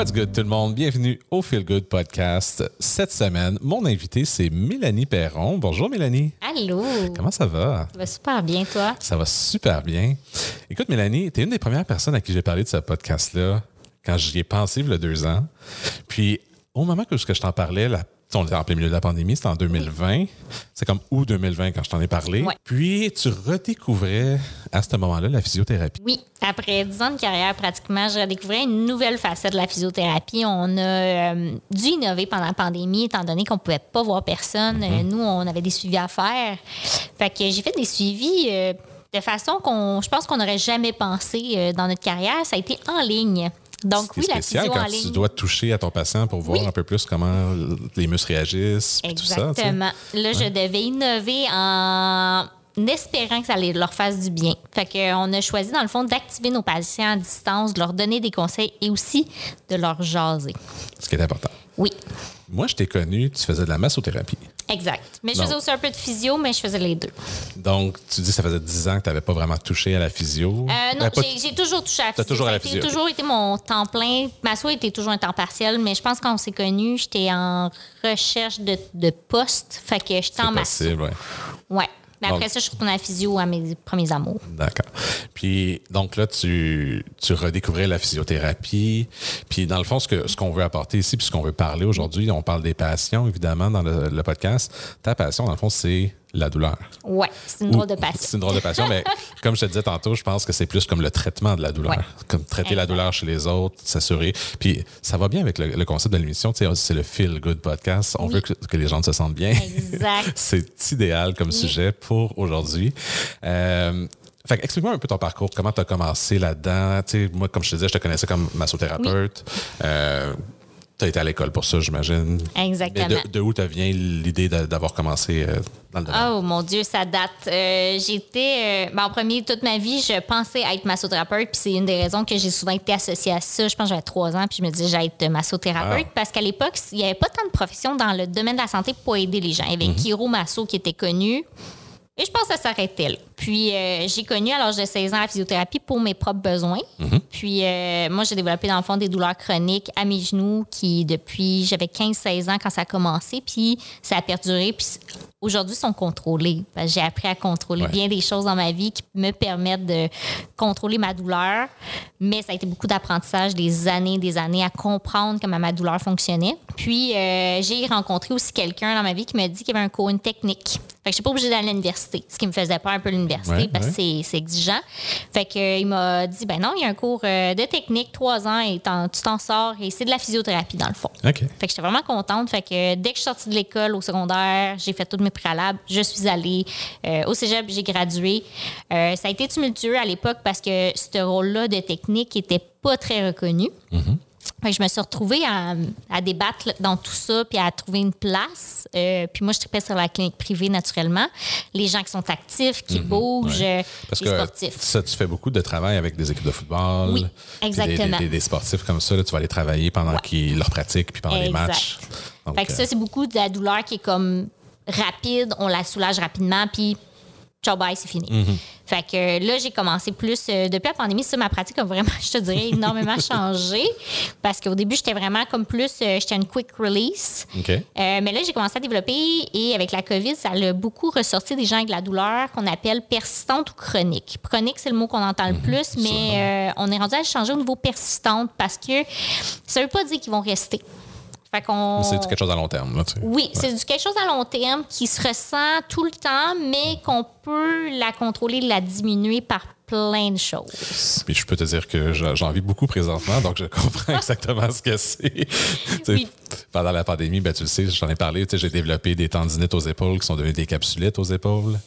What's good tout le monde? Bienvenue au Feel Good Podcast. Cette semaine, mon invité, c'est Mélanie Perron. Bonjour Mélanie. Allô? Comment ça va? Ça va super bien, toi? Ça va super bien. Écoute, Mélanie, tu es une des premières personnes à qui j'ai parlé de ce podcast-là quand j'y ai pensé il y a deux ans. Puis, au moment que je t'en parlais, la on était en plein milieu de la pandémie, c'était en 2020. C'est comme août 2020 quand je t'en ai parlé. Puis tu redécouvrais à ce moment-là la physiothérapie. Oui, après dix ans de carrière, pratiquement, je redécouvrais une nouvelle facette de la physiothérapie. On a euh, dû innover pendant la pandémie, étant donné qu'on ne pouvait pas voir personne. Euh, nous, on avait des suivis à faire. Fait que j'ai fait des suivis euh, de façon qu'on, je pense qu'on n'aurait jamais pensé euh, dans notre carrière. Ça a été en ligne. Donc C'est oui, la spécial physio quand en tu dois toucher à ton patient pour voir Oui. un peu plus comment les muscles réagissent. puis tout ça. Exactement. Là, je devais innover en espérant que ça allait leur fasse du bien. Fait qu'on a choisi, dans le fond, d'activer nos patients à distance, de leur donner des conseils et aussi de leur jaser. Ce qui est important. Oui, Moi, je t'ai connu, tu faisais de la massothérapie. Exact. Mais je faisais aussi un peu de physio, mais je faisais les deux. Donc, tu dis que ça faisait 10 ans que tu n'avais pas vraiment touché à la physio. Euh, non, Euh, j'ai- j'ai toujours touché à la physio. toujours à Ça la physio, ok. toujours été mon temps plein. Ma soie était toujours un temps partiel, mais je pense que quand on s'est connus, j'étais en recherche de, de poste. Fait que j'étais en C'est masso. possible, ouais. Ouais. Mais après Donc- ça, je suis retournée à la physio à mes premiers amours. D'accord. Puis, donc là, tu, tu redécouvrais la physiothérapie. Puis, dans le fond, ce que ce qu'on veut apporter ici, puis ce qu'on veut parler aujourd'hui, on parle des passions, évidemment, dans le, le podcast. Ta passion, dans le fond, c'est la douleur. Ouais, c'est une drôle de passion. C'est une drôle de passion, mais comme je te disais tantôt, je pense que c'est plus comme le traitement de la douleur. Ouais. Comme traiter la douleur chez les autres, s'assurer. Puis ça va bien avec le, le concept de l'émission. Tu sais, c'est le Feel Good Podcast. On Oui. veut que, que les gens se sentent bien. Exact. c'est idéal comme sujet pour aujourd'hui. Euh, fait que explique-moi un peu ton parcours, comment tu as commencé là-dedans? Tu sais, moi, comme je te disais, je te connaissais comme massothérapeute. Euh, tu as été à l'école pour ça, j'imagine. Exactement. Mais de, de où te vient l'idée d'avoir commencé euh, dans le domaine? Oh mon Dieu, ça date. Euh, J'étais. euh, ben, en premier, toute ma vie, je pensais être massothérapeute. Puis c'est une des raisons que j'ai souvent été associée à ça. Je pense que j'avais trois ans. Puis je me disais, j'allais être massothérapeute. Ah. Parce qu'à l'époque, il n'y avait pas tant de professions dans le domaine de la santé pour aider les gens. Il y avait Kiro Masso qui était connu. Et je pense que ça s'arrêtait là. Puis euh, j'ai connu à l'âge de 16 ans la physiothérapie pour mes propres besoins. Puis euh, moi, j'ai développé dans le fond des douleurs chroniques à mes genoux qui, depuis, j'avais 15-16 ans quand ça a commencé. Puis ça a perduré. Puis aujourd'hui, sont contrôlés. Parce que J'ai appris à contrôler Ouais. bien des choses dans ma vie qui me permettent de contrôler ma douleur. Mais ça a été beaucoup d'apprentissage, des années, des années à comprendre comment ma douleur fonctionnait. Puis euh, j'ai rencontré aussi quelqu'un dans ma vie qui m'a dit qu'il y avait un cours, une technique. Fait que je suis pas obligée d'aller à l'université, ce qui me faisait peur un peu l'université Ouais, parce que c'est- c'est exigeant. Fait que euh, il m'a dit ben non, il y a un cours euh, de technique, trois ans et tu t'en sors et c'est de la physiothérapie dans le fond. Fait que j'étais vraiment contente. Fait que euh, dès que je suis sortie de l'école au secondaire, j'ai fait tous mes préalables. Je suis allée euh, au cégep, j'ai gradué. Euh, ça a été tumultueux à l'époque parce que ce rôle-là de technique était pas très reconnu. Que je me suis retrouvée à, à débattre dans tout ça, puis à trouver une place. Euh, puis moi, je tripais sur la clinique privée naturellement. Les gens qui sont actifs, qui bougent, Mhm. Ouais. euh, Parce les que sportifs. ça, tu fais beaucoup de travail avec des équipes de football. Oui, exactement. Des, des- des sportifs comme ça, là, tu vas aller travailler pendant qu'ils leur pratiquent puis pendant les matchs. Donc, Fait que euh, ça, c'est beaucoup de la douleur qui est comme rapide, on la soulage rapidement, puis ciao, bye, c'est fini. Mhm. Fait que euh, là, j'ai commencé plus. euh, depuis la pandémie, ça, ma pratique a vraiment, je te dirais, énormément changé. Parce qu'au début, j'étais vraiment comme plus. euh, j'étais une quick release. OK. Euh, mais là, j'ai commencé à développer et avec la COVID, ça a beaucoup ressorti des gens avec de la douleur qu'on appelle persistante ou chronique. Chronique, c'est le mot qu'on entend le Mhm. plus, mais on est rendu à le changer au niveau persistante parce que ça veut pas dire qu'ils vont rester. Fait qu'on... C'est quelque chose à long terme. Là, tu sais. Oui, c'est du quelque chose à long terme qui se ressent tout le temps, mais qu'on peut la contrôler, la diminuer par plein de choses. Puis je peux te dire que j'en vis beaucoup présentement, donc je comprends exactement ce que c'est. Oui. Pendant la pandémie, ben, tu le sais, j'en ai parlé, j'ai développé des tendinites aux épaules qui sont devenues des capsulites aux épaules,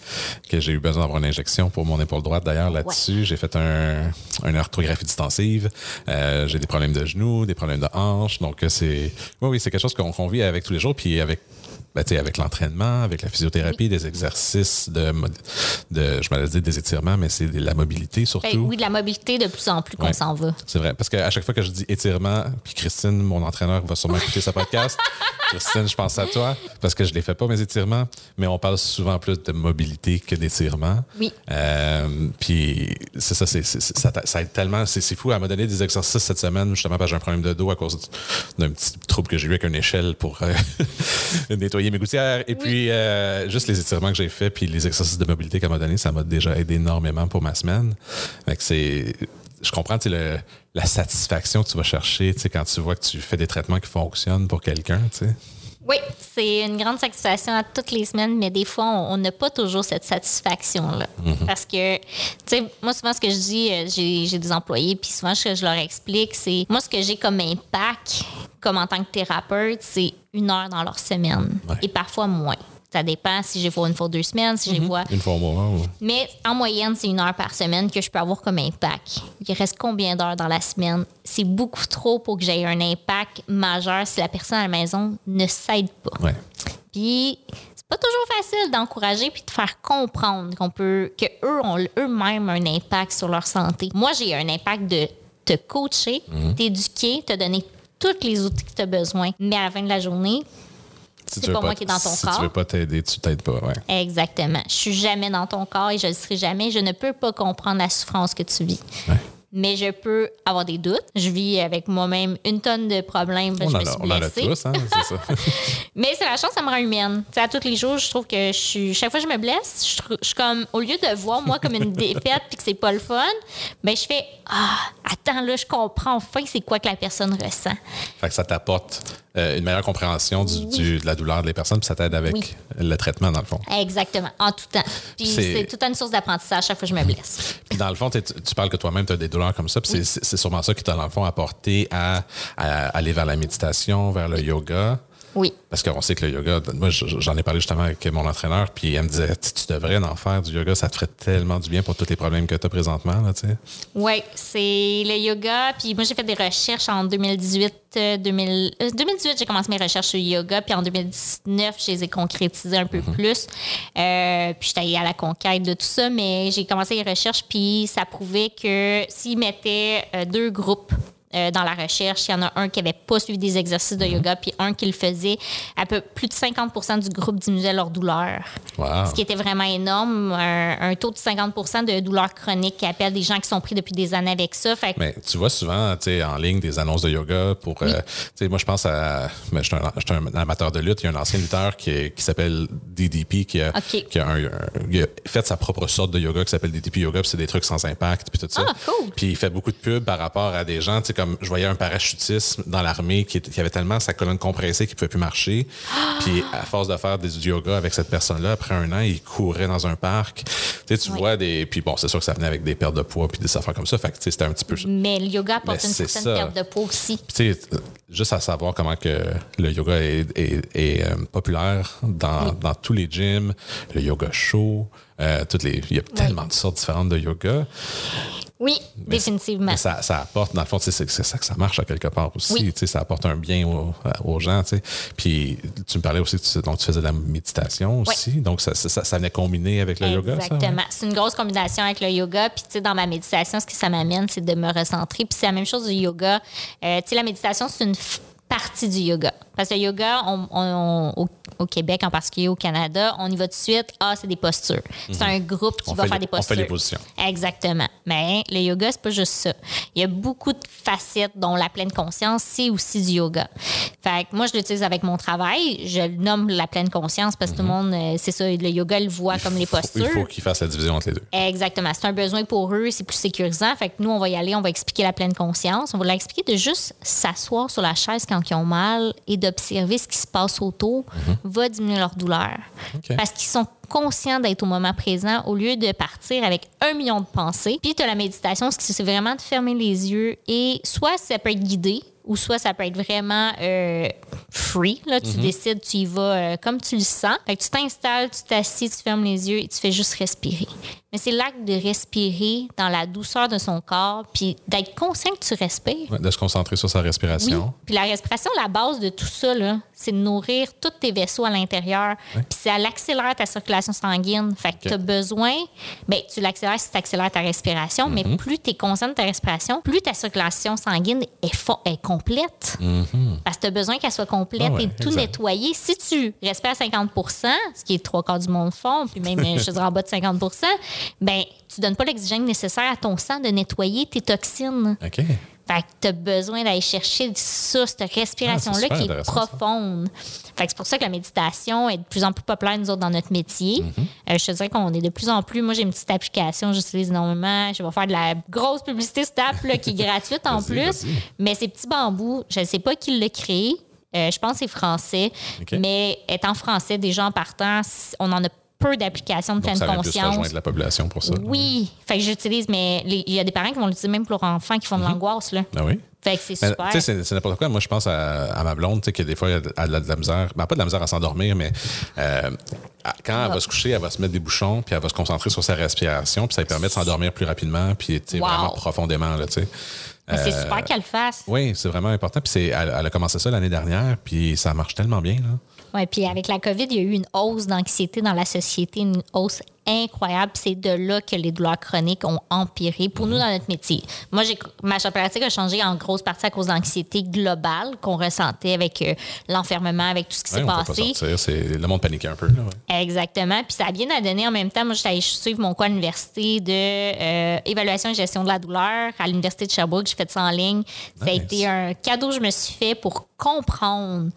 que j'ai eu besoin d'avoir une injection pour mon épaule droite. D'ailleurs, là-dessus, j'ai fait un, une orthographie distensive. Euh, j'ai des problèmes de genoux, des problèmes de hanches. Donc, euh, c'est oui, oui, c'est quelque chose qu'on qu'on vit avec tous les jours. Puis avec ben, tu sais, avec l'entraînement, avec la physiothérapie, des exercices de, de je m'allais dire des étirements, mais c'est de la mobilité surtout. Ben oui, de la mobilité de plus en plus qu'on Ouais. s'en va. C'est vrai. Parce qu'à chaque fois que je dis étirement, puis Christine, mon entraîneur, va sûrement écouter ce podcast. Christine, je pense à toi parce que je ne les fais pas, mes étirements, mais on parle souvent plus de mobilité que d'étirement. Oui. Euh, puis c'est ça, c'est, ça, ça aide tellement. C'est, c'est fou. Elle m'a donné des exercices cette semaine, justement, parce que j'ai un problème de dos à cause d'un petit trouble que j'ai eu avec une échelle pour euh, nettoyer mes gouttières. Et puis, euh, juste les étirements que j'ai faits, puis les exercices de mobilité qu'elle m'a donné, ça m'a déjà aidé énormément pour ma semaine. Fait que c'est. Je comprends tu le- la satisfaction que tu vas chercher tu sais, quand tu vois que tu fais des traitements qui fonctionnent pour quelqu'un. tu sais. Oui, c'est une grande satisfaction à toutes les semaines, mais des fois, on n'a pas toujours cette satisfaction-là. Parce que, tu sais, moi, souvent, ce que je dis, euh, j'ai j'ai des employés, puis souvent, ce que je leur explique, c'est moi, ce que j'ai comme impact, comme en tant que thérapeute, c'est une heure dans leur semaine, Ouais. et parfois moins. Ça dépend si j'ai vois une fois deux semaines, si j'ai vois. Une fois au mois. Mais en moyenne, c'est une heure par semaine que je peux avoir comme impact. Il reste combien d'heures dans la semaine? C'est beaucoup trop pour que j'aie un impact majeur si la personne à la maison ne s'aide pas. Ouais. Puis c'est pas toujours facile d'encourager puis de faire comprendre qu'on peut que eux ont eux-mêmes un impact sur leur santé. Moi, j'ai un impact de te coacher, Mhm. t'éduquer, te donner tous les outils que tu as besoin. Mais à la fin de la journée, Si C'est pas moi qui est dans ton si corps. tu veux pas t'aider, tu t'aides pas. Ouais. Exactement. Je suis jamais dans ton corps et je le serai jamais. Je ne peux pas comprendre la souffrance que tu vis. Ouais. Mais je peux avoir des doutes. Je vis avec moi-même une tonne de problèmes. On, je en me suis on en a tous, hein, c'est ça. Mais c'est la chance, ça me rend humaine. À tous les jours, je trouve que je suis. Chaque fois que je me blesse, je suis comme. Au lieu de voir moi comme une défaite puis que c'est pas le fun, ben je fais Ah, attends, là, je comprends enfin c'est quoi que la personne ressent. Fait que ça t'apporte euh, une meilleure compréhension du, du- de la douleur des personnes, puis ça t'aide avec Oui. le traitement, dans le fond. Exactement, en tout temps. Puis C'est- toute une source d'apprentissage chaque fois que je me blesse. Puis dans le fond, t'es- tu parles que toi-même, tu as des douleurs comme ça, puis c'est- c'est c'est sûrement ça qui t'a, dans le fond, apporté à, à aller vers la méditation, vers le yoga. Oui. Parce qu'on sait que le yoga, moi j'en ai parlé justement avec mon entraîneur, puis elle me disait, tu tu devrais en faire du yoga, ça te ferait tellement du bien pour tous les problèmes que tu as présentement. Là, tu sais. Oui, c'est le yoga. Puis moi, j'ai fait des recherches en 2018. euh, 2000, euh, 2018, j'ai commencé mes recherches sur le yoga. Puis en 2019, je les ai concrétisées un peu plus. Euh, puis j'étais allée à la conquête de tout ça. Mais j'ai commencé les recherches. Puis ça prouvait que s'ils mettaient euh, deux groupes euh, dans la recherche. Il y en a un qui n'avait pas suivi des exercices de yoga, puis un qui le faisait. À peu plus de 50% du groupe diminuait leur douleur. Wow. Ce qui était vraiment énorme. Un, un taux de 50 de douleurs chroniques qui appellent des gens qui sont pris depuis des années avec ça. Fait que- Mais tu vois souvent en ligne des annonces de yoga pour. euh, moi, je pense à. je suis un, amateur de lutte. Il y a un ancien lutteur qui, s'appelle DDP qui a, OK. qui a un- un- il a fait sa propre sorte de yoga qui s'appelle DDP Yoga. puis c'est des trucs sans impact. Puis tout ça. Ah, cool. Puis il fait beaucoup de pubs par rapport à des gens. Sais, comme je voyais un parachutisme dans l'armée qui, avait tellement sa colonne compressée qu'il ne pouvait plus marcher. Puis à force de faire des, du yoga avec cette personne-là, après un an, il courait dans un parc. Tu sais, tu Oui. vois des. Puis bon, c'est sûr que ça venait avec des pertes de poids puis des affaires comme ça. Fait que tu sais, c'était un petit peu. Mais le yoga apporte une certaine ça. perte de poids aussi. Puis, tu sais, juste à savoir comment que le yoga est, est- est, euh, populaire dans, dans tous les gyms, le yoga chaud, euh, toutes les, il y a tellement de sortes différentes de yoga. Oui, Mais définitivement. Mais ça, ça apporte, dans le fond, c'est ça que ça marche à quelque part aussi. Oui. Ça apporte un bien aux, aux gens. Puis tu me parlais aussi, tu, donc tu faisais de la méditation aussi. Donc ça, ça, venait combiner avec le yoga? Exactement. C'est une grosse combinaison avec le yoga. Puis, dans ma méditation, ce que ça m'amène, c'est de me recentrer. Puis, c'est la même chose du yoga. Euh, la méditation, c'est une partie du yoga. Parce que le yoga, on- on- au, au Québec, en particulier au Canada, on y va tout de suite. Ah, c'est des postures. C'est un groupe qui Mhm. Va faire les- des on fait postures. les positions. Exactement. Mais le yoga, c'est pas juste ça. Il y a beaucoup de facettes, dont la pleine conscience, c'est aussi du yoga. Fait que moi, je l'utilise avec mon travail. Je le nomme la pleine conscience parce que tout le monde, euh, c'est ça, le yoga le voit comme les Mhm. Postures. Il faut qu'ils fassent la division entre les deux. Exactement. C'est un besoin pour eux, c'est plus sécurisant. Fait que nous, on va y aller, on va expliquer la pleine conscience. On va leur expliquer de juste s'asseoir sur la chaise quand ils ont mal et d'observer ce qui se passe autour va diminuer leur douleur. Parce qu'ils sont conscients d'être au moment présent au lieu de partir avec un million de pensées. Puis, tu as la méditation, ce qui c'est vraiment de fermer les yeux et soit ça peut être guidé ou soit ça peut être vraiment euh, free. Là, tu décides, tu y vas euh, comme tu le sens. Fait que tu t'installes, tu t'assis, tu fermes les yeux et tu fais juste respirer. Mais c'est l'acte de respirer dans la douceur de son corps, puis d'être conscient que tu respires. Ouais, de se concentrer sur sa Oui. respiration. Puis la respiration, la base de tout ça, c'est de nourrir tous tes vaisseaux à l'intérieur. Puis ça accélère ta circulation sanguine. Fait que tu as besoin, ben, tu l'accélères si tu accélères ta respiration, Mhm. mais plus tu es conscient de ta respiration, plus ta circulation sanguine est, est complète. Parce que tu as besoin qu'elle soit complète Mhm. Ah ouais, et tout exact. nettoyer. Si tu respires à 50% ce qui est trois quarts du monde fond, puis même, je te dirais en bas de 50% ben tu donnes pas l'oxygène nécessaire à ton sang de nettoyer tes toxines. OK. Fait que tu as besoin d'aller chercher ça, cette respiration-là Ah, qui est ça. profonde. Fait que c'est pour ça que la méditation est de plus en plus populaire, nous autres, dans notre métier. Mm-hmm. Euh, je te dirais qu'on est de plus en plus. Moi, j'ai une petite application, j'utilise énormément. Je vais faire de la grosse publicité cette app là, qui est gratuite en plus. Mais ces petits bambous, je ne sais pas qui l'a créé. Euh, je pense que c'est français. OK. Mais étant français, déjà en partant, on en a peu d'applications de Donc, pleine ça vient plus conscience. rejoindre la population pour ça. Oui. Fait que j'utilise, mais il y a des parents qui vont l'utiliser même pour leurs enfants qui font de l'angoisse. là. Ah oui? Fait que c'est super. Tu sais, c'est- n'importe quoi. Moi, je pense à, à ma blonde, tu sais, que des fois, elle a de, de la misère. Ben, pas de la misère à s'endormir, mais euh, quand elle va se coucher, elle va se mettre des bouchons, puis elle va se concentrer sur sa respiration, puis ça lui permet de s'endormir plus rapidement, puis tu sais, Wow. vraiment profondément, là, tu sais. Mais c'est Euh, super qu'elle le fasse. Oui, c'est vraiment important. Puis elle, elle a commencé ça l'année dernière, puis ça marche tellement bien. Là. Ouais, puis avec la COVID, il y a eu une hausse d'anxiété dans la société, une hausse incroyable. Puis C'est de là que les douleurs chroniques ont empiré pour Mhm. nous dans notre métier. Moi, j'ai ma pratique a changé en grosse partie à cause d'anxiété globale qu'on ressentait avec euh, l'enfermement, avec tout ce qui Ouais, s'est on peut pas passé. sortir. C'est, le monde paniquait un peu. Là, ouais. Exactement. Puis ça a bien à donner en même temps. Moi, j'étais allée suivre mon cours à l'université de euh, évaluation et gestion de la douleur à l'université de Sherbrooke. J'ai fait ça en ligne. Ça a été un cadeau que je me suis fait pour comprendre.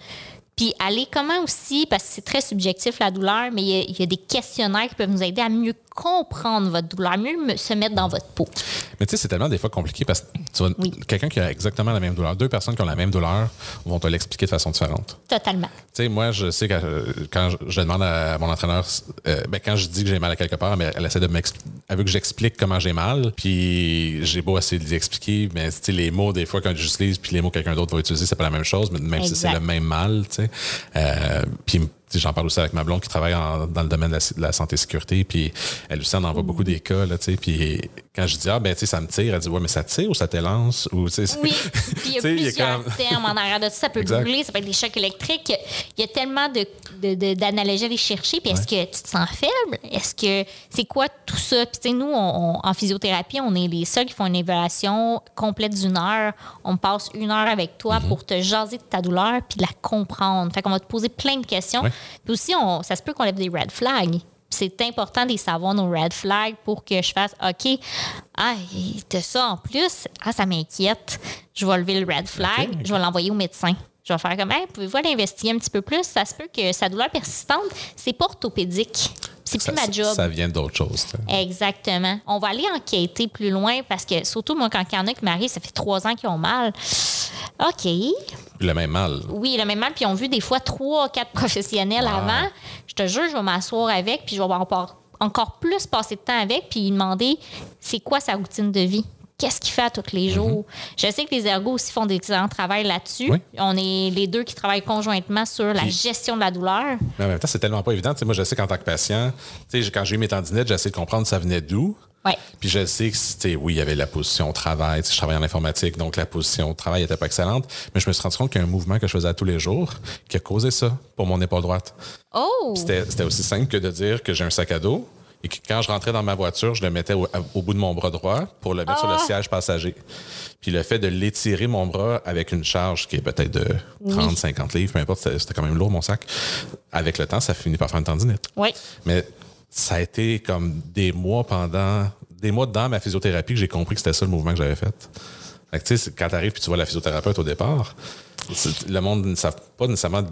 Puis aller comment aussi, parce que c'est très subjectif la douleur, mais il y, y a des questionnaires qui peuvent nous aider à mieux comprendre votre douleur, mieux se mettre dans votre peau. Mais tu sais, c'est tellement des fois compliqué parce que Oui. quelqu'un qui a exactement la même douleur, deux personnes qui ont la même douleur vont te l'expliquer de façon différente. Totalement. Tu sais, moi, je sais que euh, quand je, je demande à mon entraîneur, euh, ben, quand je dis que j'ai mal à quelque part, mais elle essaie de m'expliquer, elle veut que j'explique comment j'ai mal, puis j'ai beau essayer de lui expliquer, mais tu sais, les mots, des fois, quand j'utilise, puis les mots que quelqu'un d'autre va utiliser, c'est pas la même chose, mais même si c'est le même mal, tu sais. Euh, puis tu sais, j'en parle aussi avec ma blonde qui travaille en- dans le domaine de la, de la santé sécurité, puis elle aussi en envoie beaucoup des cas, là, tu sais, puis quand je dis, ah, ben, tu sais, ça me tire, elle dit, ouais, mais ça tire ou ça t'élance, ou, tu sais, Oui, puis il y a plusieurs termes en arrière de ça. Ça peut brûler, ça peut être des chocs électriques. Il y a tellement de, de- de- d'analogies à aller chercher. Puis est-ce que tu te sens faible? Est-ce que c'est quoi tout ça? Puis tu sais, nous, on- on- en physiothérapie, on est les seuls qui font une évaluation complète d'une heure. On passe une heure avec toi Mm-hmm. pour te jaser de ta douleur puis de la comprendre. Fait qu'on va te poser plein de questions. Ouais. Puis aussi, on, ça se peut qu'on lève des red flags. C'est important de savoir nos red flags pour que je fasse OK, ah, t'as ça en plus, ah, ça m'inquiète. Je vais lever le red flag, je vais l'envoyer au médecin. Je vais faire comme, hey, pouvez-vous aller investiguer un petit peu plus? Ça se peut que sa douleur persistante, c'est pas orthopédique. C'est ça, plus ma job. ça vient d'autre chose. Exactement. On va aller enquêter plus loin parce que, surtout, moi, quand il y en a qui m'arrivent, ça fait trois ans qu'ils ont mal. OK. Le même mal. Oui, le même mal. Puis ils ont vu des fois trois, quatre professionnels avant. Je te jure, je vais m'asseoir avec, puis je vais encore, encore plus passer de temps avec, puis demander c'est quoi sa routine de vie? Qu'est-ce qu'il fait à tous les jours? Je sais que les ergots aussi font des excellents travail là-dessus. Mhm. Oui. On est les deux qui travaillent conjointement sur la Puis- gestion de la douleur. Mais en même temps, c'est tellement pas évident. Moi, je sais qu'en tant que patient, quand j'ai eu mes tendinites, j'ai essayé de comprendre ça venait d'où. Ouais. Puis je sais que c'était, oui, il y avait la position au travail. Je travaillais en informatique, donc la position au travail n'était pas excellente. Mais je me suis rendu compte qu'il y a un mouvement que je faisais à tous les jours qui a causé ça pour mon épaule droite. Oh! C'était aussi simple que de dire que j'ai un sac à dos et que quand je rentrais dans ma voiture, je le mettais au, au bout de mon bras droit pour le mettre sur le Ah! siège passager. Puis le fait de l'étirer mon bras avec une charge qui est peut-être de 30, 50 livres, peu importe, c'était, c'était quand même lourd mon sac. Avec le temps, ça finit par faire une tendinite. Oui. Mais ça a été comme des mois pendant, des mois dans ma physiothérapie que j'ai compris que c'était ça le mouvement que j'avais fait. Fait que, quand tu arrives et tu vois la physiothérapeute au départ, le monde ne savent pas nécessairement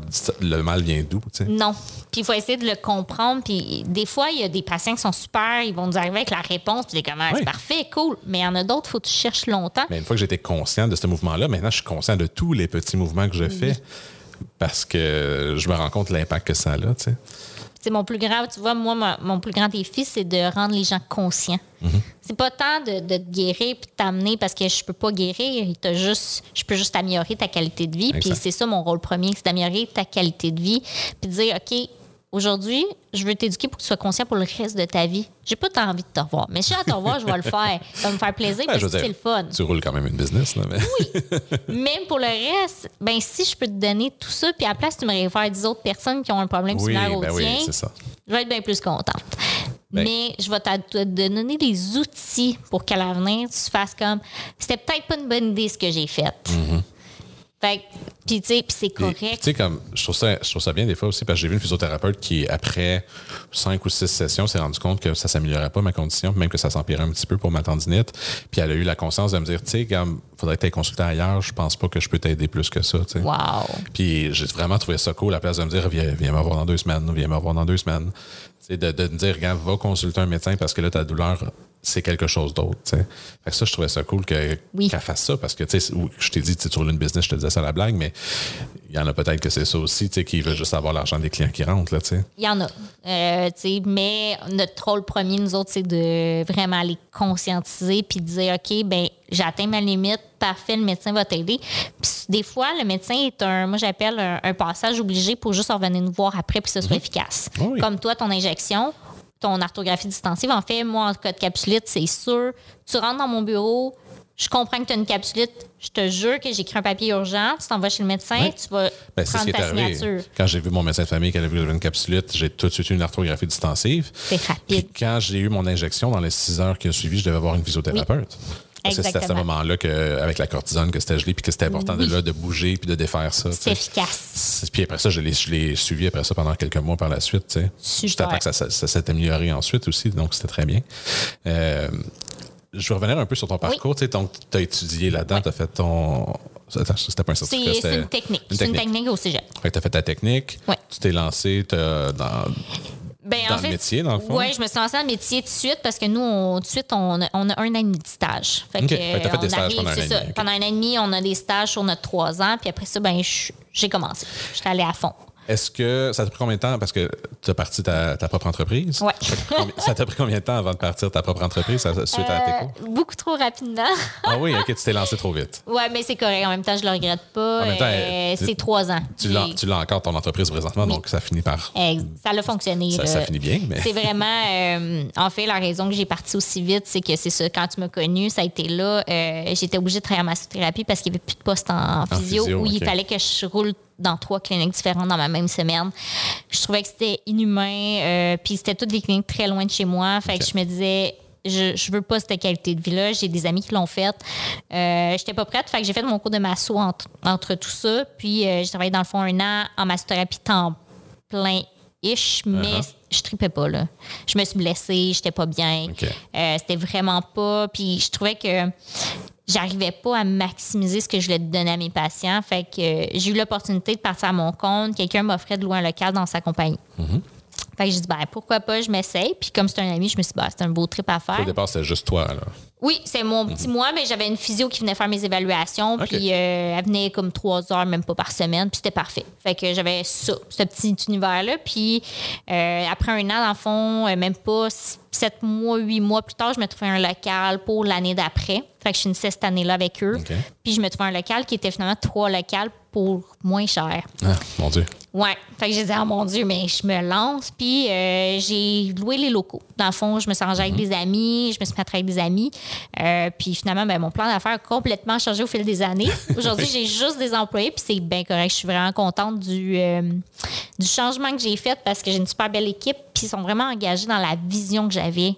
le mal vient d'où. tu sais. Non. Puis il faut essayer de le comprendre. Puis des fois, il y a des patients qui sont super, ils vont nous arriver avec la réponse, puis t'es comme, Ah, Oui. c'est parfait, cool. Mais il y en a d'autres, il faut que tu cherches longtemps. Mais une fois que j'étais conscient de ce mouvement-là, maintenant je suis conscient de tous les petits mouvements que je fais parce que je me rends compte de l'impact que ça a. tu sais. C'est mon plus grand, tu vois, moi, mon, mon plus grand défi, c'est de rendre les gens conscients. C'est pas tant de, de te guérir puis de t'amener parce que je peux pas guérir. T'as juste, je peux juste améliorer ta qualité de vie. Puis c'est ça mon rôle premier, c'est d'améliorer ta qualité de vie. Puis de dire, OK, aujourd'hui, je veux t'éduquer pour que tu sois conscient pour le reste de ta vie. J'ai pas tant envie de te revoir. Mais si j'ai à te revoir, je vais le faire. Ça va me faire plaisir parce je que c'est le fun. Tu roules quand même une business, là, mais. Même pour le reste, ben si je peux te donner tout ça, puis à la place, tu me réfères 10 autres personnes qui ont un problème Oui, similaire au ben oui, tien, c'est ça. je vais être bien plus contente. Ben- Mais je vais te donner des outils pour qu'à l'avenir, tu fasses comme c'était peut-être pas une bonne idée ce que j'ai fait. Fait puis tu sais, c'est correct. Tu sais, comme, je trouve, ça, je trouve ça bien des fois aussi, parce que j'ai vu une physiothérapeute qui, après cinq ou six sessions, s'est rendu compte que ça s'améliorait pas ma condition, même que ça s'empirait un petit peu pour ma tendinite. Puis elle a eu la conscience de me dire, tu sais, comme, faudrait que tu consulté ailleurs, je pense pas que je peux t'aider plus que ça, tu sais. Wow. Puis j'ai vraiment trouvé ça cool, à la place de me dire, viens, viens me voir dans deux semaines, viens me voir dans deux semaines. Tu sais, de, de me dire, regarde, va consulter un médecin parce que là, ta douleur, c'est quelque chose d'autre. tu sais. Fait que ça, je trouvais ça cool que- Oui. qu'elle fasse ça parce que, tu je t'ai dit, tu roules une business, je te disais ça à la blague, mais il y en a peut-être que c'est ça aussi, tu sais, qui veut juste avoir l'argent des clients qui rentrent, là, tu sais. Il y en a. Euh, tu sais, mais notre rôle premier, nous autres, c'est de vraiment les conscientiser puis de dire, OK, ben j'ai atteint ma limite, parfait, le médecin va t'aider. Puis des fois, le médecin est un, moi j'appelle un, un passage obligé pour juste revenir nous voir après puis que ce soit efficace. Oh oui. Comme toi, ton injection, ton arthographie distensive, en fait, moi, en cas de capsulite, c'est sûr. Tu rentres dans mon bureau, je comprends que tu as une capsulite, je te jure que j'écris un papier urgent, tu t'en vas chez le médecin, Ouais. tu vas Ben, c'est ce prendre qui est ta arrivé. signature. Quand j'ai vu mon médecin de famille qu'elle avait vu que j'avais une capsulite, j'ai tout de suite eu une arthrographie distensive. C'est Puis rapide. quand j'ai eu mon injection, dans les six heures qui ont suivi, je devais avoir une physiothérapeute. Parce que c'était à ce moment-là, que, avec la cortisone, que c'était gelé, puis que c'était important de, là, de bouger puis de défaire ça. C'est efficace. C'est- Puis après ça, je l'ai, suivi après ça pendant quelques mois par la suite. tu sais. Super. Juste après que ça, ça- ça s'est amélioré ensuite aussi, donc c'était très bien. Euh, je vais revenir un peu sur ton parcours. Tu as étudié là-dedans, tu as fait ton. Attends, c'était pas un C'est certificat. c'est une technique. C'est une technique. au que tu as fait ta technique, tu t'es lancé dans. Ben, Dans en le fait, métier, dans le fond? Oui, je me suis lancée dans le métier tout de suite parce que nous, on, tout de suite, on a, on a un an et demi de stage. Fait que, Fait des stages pendant un an et ça. demi. Pendant un an et demi, on a des stages sur notre trois ans. Puis après ça, ben, j'ai commencé. Je suis allée à fond. Est-ce que ça t'a pris combien de temps? Parce que tu as parti ta, ta propre entreprise. Combien- Ça t'a pris combien de temps avant de partir ta propre entreprise suite à tes cours? Euh, beaucoup trop rapidement. Ah oui, OK, tu t'es lancé trop vite. ouais, mais c'est correct. En même temps, je le regrette pas. En même temps, Euh, tu- c'est trois ans. Tu l'as, encore ton entreprise présentement, donc ça finit par. Ça a fonctionné. Ça, ça finit bien, mais. C'est vraiment. euh, en fait, la raison que j'ai parti aussi vite, c'est que c'est ça. Quand tu m'as connu, ça a été là. euh, J'étais obligée de travailler en massothérapie parce qu'il n'y avait plus de poste en, physio, physio, où il fallait que je roule dans trois cliniques différentes dans ma même semaine. Je trouvais que c'était inhumain. euh, Puis c'était toutes des cliniques très loin de chez moi. Fait que je me disais. Je, je veux pas cette qualité de vie-là. J'ai des amis qui l'ont faite. Euh, J'étais pas prête. Fait que j'ai fait mon cours de masso entre, entre tout ça. Puis euh, j'ai travaillé dans le fond un an en massothérapie temps plein ish, mais Uh-huh. je tripais pas là. Je me suis blessée, j'étais pas bien. Euh, c'était vraiment pas. Puis je trouvais que j'arrivais pas à maximiser ce que je voulais donner à mes patients. Fait que euh, j'ai eu l'opportunité de partir à mon compte. Quelqu'un m'offrait de louer un local dans sa compagnie. Mm-hmm. Fait que j'ai dit, ben, pourquoi pas, je m'essaye. Puis comme c'est un ami, je me suis dit, ben, c'est un beau trip à faire. Au départ, c'était juste toi, là. Oui, c'est mon petit moi, mais j'avais une physio qui venait faire mes évaluations. Mhm. Puis euh, elle venait comme trois heures, même pas par semaine. Puis c'était parfait. Fait que j'avais ça, ce petit univers-là. Puis euh, après un an, dans le fond, euh, même pas sept mois, huit mois plus tard, je me trouvais un local pour l'année d'après. Fait que je finissais cette année-là avec eux. Puis je me trouvais un local qui était finalement trois locales pour moins cher. Ah, mon Dieu. Ouais. Fait que j'ai dit, ah mon Dieu, mais je me lance. Puis euh, j'ai loué les locaux. Dans le fond, je me suis arrangée avec des amis, je me suis mettre avec des amis. Euh, puis finalement, ben, mon plan d'affaires a complètement changé au fil des années. Aujourd'hui, j'ai juste des employés, puis c'est bien correct. Je suis vraiment contente du, euh, du changement que j'ai fait parce que j'ai une super belle équipe, puis ils sont vraiment engagés dans la vision que j'avais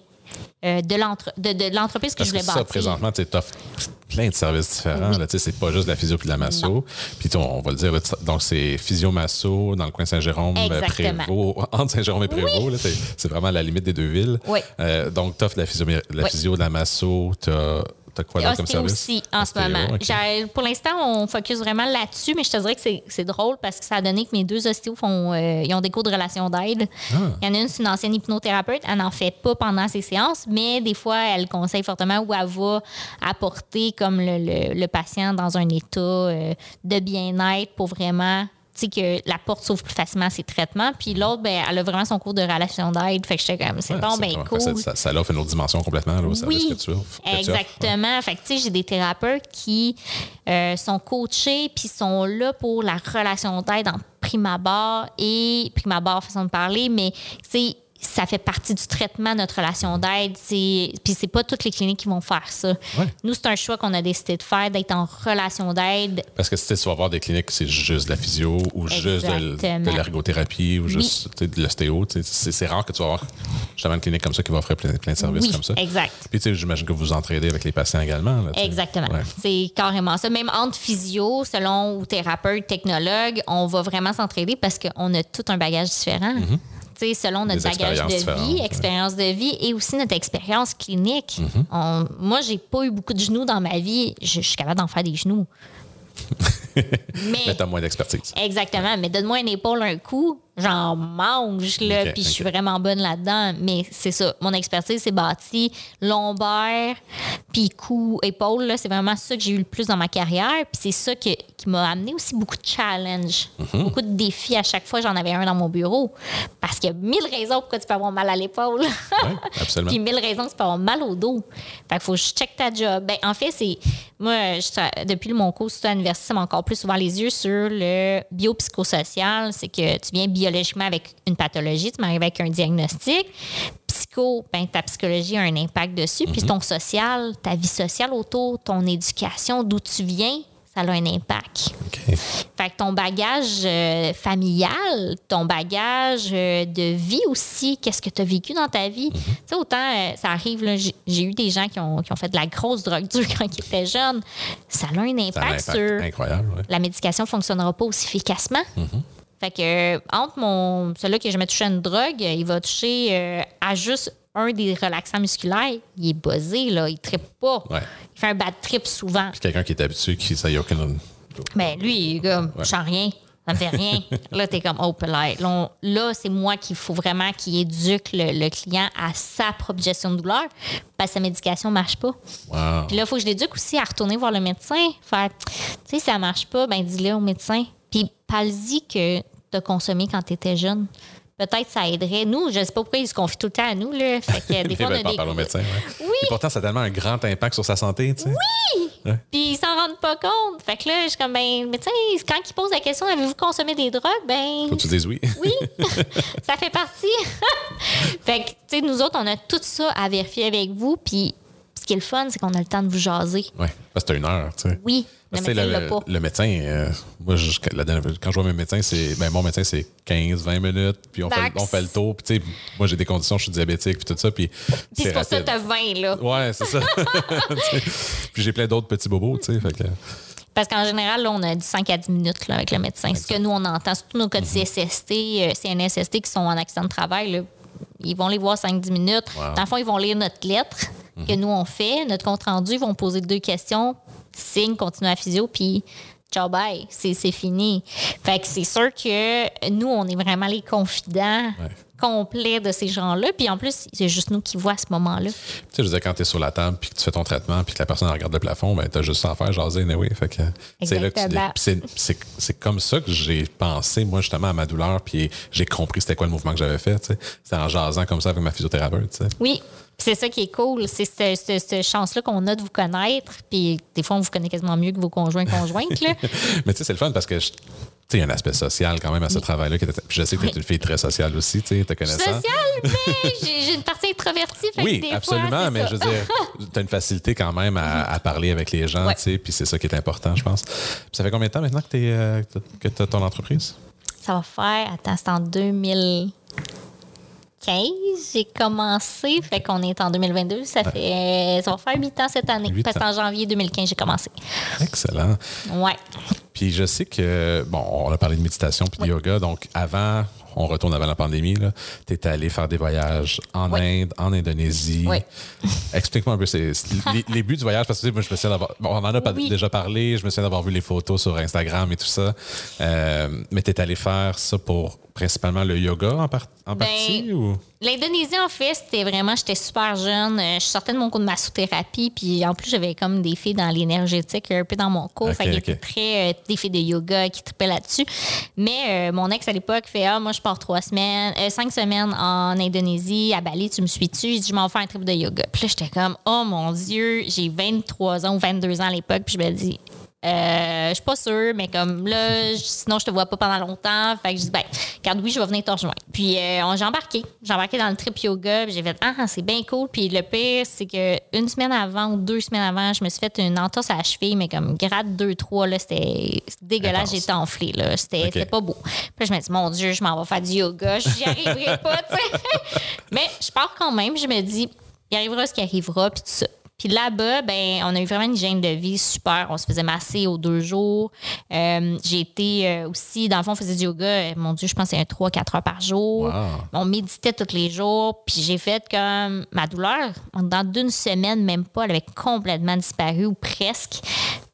euh, de l'entre- de, de l'entreprise que Parce je que voulais ça, bâtir. présentement, tu offres plein de services différents. Oui. Sais, c'est pas juste de la physio puis de la masso. Puis on va le dire, là, donc c'est physio-masso dans le coin Saint-Jérôme, euh. Prévost, entre Saint-Jérôme et Prévost. c'est- c'est vraiment à la limite des deux villes. Oui. Euh, donc, tu offres de la physio, de la, physio, de la masso, tu as, quoi d'autre comme Ostéo service? aussi, en Ostéo, ce moment. Pour l'instant, on focus vraiment là-dessus, mais je te dirais que c'est- drôle parce que ça a donné que mes deux ostéos font, euh, ils ont des cours de relation d'aide. Ah. Il y en a une, c'est une ancienne hypnothérapeute. Elle n'en fait pas pendant ses séances, mais des fois, elle conseille fortement où elle va apporter comme le, le- le patient dans un état euh, de bien-être pour vraiment que la porte s'ouvre plus facilement à ses traitements. Puis l'autre, ben, elle a vraiment son cours de relation d'aide. Fait que j'étais comme, c'est Ouais, bon, ben cool. Ça, ça, ça offre une autre dimension complètement là, au service Oui, que tu offres. que tu offres. exactement. Fait que, tu sais, j'ai des thérapeutes qui euh, sont coachés puis sont là pour la relation d'aide en prime abord et prime abord, façon de parler, mais tu sais, ça fait partie du traitement de notre relation d'aide. Puis c'est pas toutes les cliniques qui vont faire ça. Ouais. Nous, c'est un choix qu'on a décidé de faire, d'être en relation d'aide. Parce que tu sais, tu vas voir des cliniques, c'est juste de la physio ou juste de, l'ergothérapie ou juste de l'ostéo. C'est rare que tu vas voir justement une clinique comme ça qui va offrir plein, plein de services Oui, comme ça. exact. Puis tu sais, j'imagine que vous entraidez avec les patients également. là. Exactement. Ouais. C'est carrément ça. Même entre physio, selon ou thérapeute, technologue, on va vraiment s'entraider parce qu'on a tout un bagage différent. Sais, selon notre bagage de vie, ouais. expérience de vie et aussi notre expérience clinique. Mm-hmm. On- moi, j'ai pas eu beaucoup de genoux dans ma vie. Je, je suis capable d'en faire des genoux. Mais Mais tu as moins d'expertise. Exactement. Mais donne-moi une épaule un coup, j'en mange, là, puis je suis vraiment bonne là-dedans. Mais c'est ça. Mon expertise, c'est bâti lombaire, puis cou, épaule. là, C'est vraiment ça que j'ai eu le plus dans ma carrière. Puis c'est ça que- qui m'a amené aussi beaucoup de challenges, Mhm. beaucoup de défis. À chaque fois, j'en avais un dans mon bureau. Parce qu'il y a mille raisons pourquoi tu peux avoir mal à l'épaule. Oui, absolument. Puis mille raisons que tu peux avoir mal au dos. Fait qu'il faut que je check ta job. Ben, en fait, c'est. Moi, je depuis mon cours à l'université, ça m'a encore plus ouvert les yeux sur le biopsychosocial. C'est que tu viens biologiquement avec une pathologie, tu m'arrives avec un diagnostic. Psycho, ben, ta psychologie a un impact dessus. Puis ton social, ta vie sociale autour, ton éducation, d'où tu viens, ça a un impact. Fait que ton bagage euh, familial, ton bagage euh, de vie aussi, qu'est-ce que tu as vécu dans ta vie? Tu sais, autant euh, ça arrive, j'ai eu des gens qui ont, qui ont fait de la grosse drogue dure quand ils étaient jeunes. Ça a un Ça a un impact, sur incroyable. ouais. la médication ne fonctionnera pas aussi efficacement. Fait que euh, entre mon celui que je me touché à une drogue, il va toucher euh, à juste un des relaxants musculaires. Il est buzzé, là. Il trippe pas. Ouais. Il fait un bad trip souvent. Puis quelqu'un qui est habitué, qui ça y a aucune. Ben, lui, il est comme, je sens rien. Ça me fait rien. là, t'es comme, oh, polite. Là, on- là, c'est moi qu'il faut vraiment qu'il éduque le, le client à sa propre gestion de douleur parce que sa médication marche pas. Wow. Puis là, il faut que je l'éduque aussi à retourner voir le médecin. Faire, tu sais, si ça marche pas, ben dis-le au médecin. Puis parle-y que tu as consommé quand tu étais jeune. Peut-être ça aiderait. Nous, je sais pas pourquoi ils se confient tout le temps à nous. Là. Fait que des Ils fois, on a des médecin. ouais. Oui. Et pourtant, ça a tellement un grand impact sur sa santé. Tu sais. Puis ils s'en rendent pas compte. Fait que là, je suis comme, ben, le médecin, quand il pose la question, avez-vous consommé des drogues? Ben, Faut que tu dises oui. oui, ça fait partie. fait que, tu sais, nous autres, on a tout ça à vérifier avec vous. Puis ce qui est le fun, c'est qu'on a le temps de vous jaser. Oui, parce que t'as une heure. Tu sais. Oui, le tu médecin le, pas. le médecin, euh, moi, je- quand je vois mes médecins, c'est, ben, mon médecin, c'est 15, 20 minutes, puis on, fait, on fait le tour. Puis, tu sais, moi, j'ai des conditions, je suis diabétique, puis tout ça, puis Puis c'est c'est pour ça que t'as 20, là. Ouais, c'est ça. Tu puis j'ai plein d'autres petits bobos, tu sais. Fait que, Parce qu'en général, là, on a du 5 à 10 minutes là, avec le médecin. Ce que nous, on entend, surtout nos cas de Mhm. CSST, euh, CNSST qui sont en accident de travail, là, ils vont les voir 5-10 minutes. Wow. Dans le fond, ils vont lire notre lettre que nous, on fait, notre compte rendu, ils vont poser deux questions, signe, continue à physio, puis ciao, bye, c'est c'est fini. Fait que c'est sûr que nous, on est vraiment les confidents Ouais. complets de ces gens-là. Puis en plus, c'est juste nous qui voient à ce moment-là. tu sais, je dire, quand t'es sur la table, puis que tu fais ton traitement, puis que la personne regarde le plafond, ben, t'as juste ça à faire, jaser, anyway. Fait que, c'est là tu c'est, c'est, c'est comme ça que j'ai pensé, moi, justement, à ma douleur, puis j'ai compris c'était quoi le mouvement que j'avais fait, tu sais. C'est en jasant comme ça avec ma physiothérapeute, tu sais. Oui. C'est ça qui est cool. C'est cette, cette- cette chance-là qu'on a de vous connaître. Puis des fois, on vous connaît quasiment mieux que vos conjoints conjointes. Là. Mais tu sais, c'est le fun parce que je- tu sais, il y a un aspect social quand même à ce travail-là. puis Je sais que tu es Oui. une fille très sociale aussi, tu sais, te connaissant. Social, mais j'ai une partie introvertie. Oui, des absolument, fois, mais ça. je veux dire, tu as une facilité quand même à, à parler avec les gens, Ouais. tu sais, puis c'est ça qui est important, je pense. Puis ça fait combien de temps maintenant que tu as ton entreprise? Ça va faire. Attends, c'est en 2015. J'ai commencé. Fait qu'on est en 2022. Ça fait. Ça va faire 8 ans cette année. Parce qu'en janvier 2015, j'ai commencé. Excellent. Ouais. Puis je sais que, bon, on a parlé de méditation puis de yoga, donc avant, on retourne avant la pandémie, tu étais allé faire des voyages en Oui. Inde, en Indonésie. Oui. Explique-moi un peu les, les buts du voyage, parce que moi, je me souviens d'avoir. bon, on en a Oui. déjà parlé, je me souviens d'avoir vu les photos sur Instagram et tout ça. Euh, mais tu es allé faire ça pour, principalement le yoga en, par- en Ben, partie? Ou? L'Indonésie, en fait, c'était vraiment, j'étais super jeune. Euh, Je sortais de mon cours de massothérapie, puis en plus, j'avais comme des filles dans l'énergétique un peu dans mon cours. Ok, fait très. euh, des filles de yoga qui tripaient là-dessus. Mais euh, mon ex, à l'époque, fait Ah, moi, je pars trois semaines, euh, cinq semaines en Indonésie, à Bali, tu me suis-tu? Il dit, je m'en fais un trip de yoga. Puis là, j'étais comme, oh mon Dieu, j'ai 23 ans ou 22 ans à l'époque, puis je me dis, euh, je suis pas sûre, mais comme là, sinon je te vois pas pendant longtemps. Fait que je dis, ben, regarde, oui, je vais venir te rejoindre. Puis euh, on- j'ai embarqué. J'ai embarqué dans le trip yoga. J'ai fait, ah, c'est bien cool. Puis le pire, c'est que une semaine avant ou deux semaines avant, je me suis fait une entorse à la cheville, mais comme grade 2-3, là, c'était dégueulasse. J'étais enflée, là. C'était pas beau. Puis je me dis, mon Dieu, je m'en vais faire du yoga. J'y arriverai pas, tu sais. mais je pars quand même. Je me dis, il arrivera ce qui arrivera, puis tout ça. Puis là-bas, ben, on a eu vraiment une hygiène de vie super. On se faisait masser aux deux jours. Euh, j'ai été euh, aussi, dans le fond, on faisait du yoga, euh, mon Dieu, je pense que c'est un 3-4 heures par jour. Wow. On méditait tous les jours. Puis j'ai fait comme ma douleur, dans d'une semaine, même pas, elle avait complètement disparu ou presque.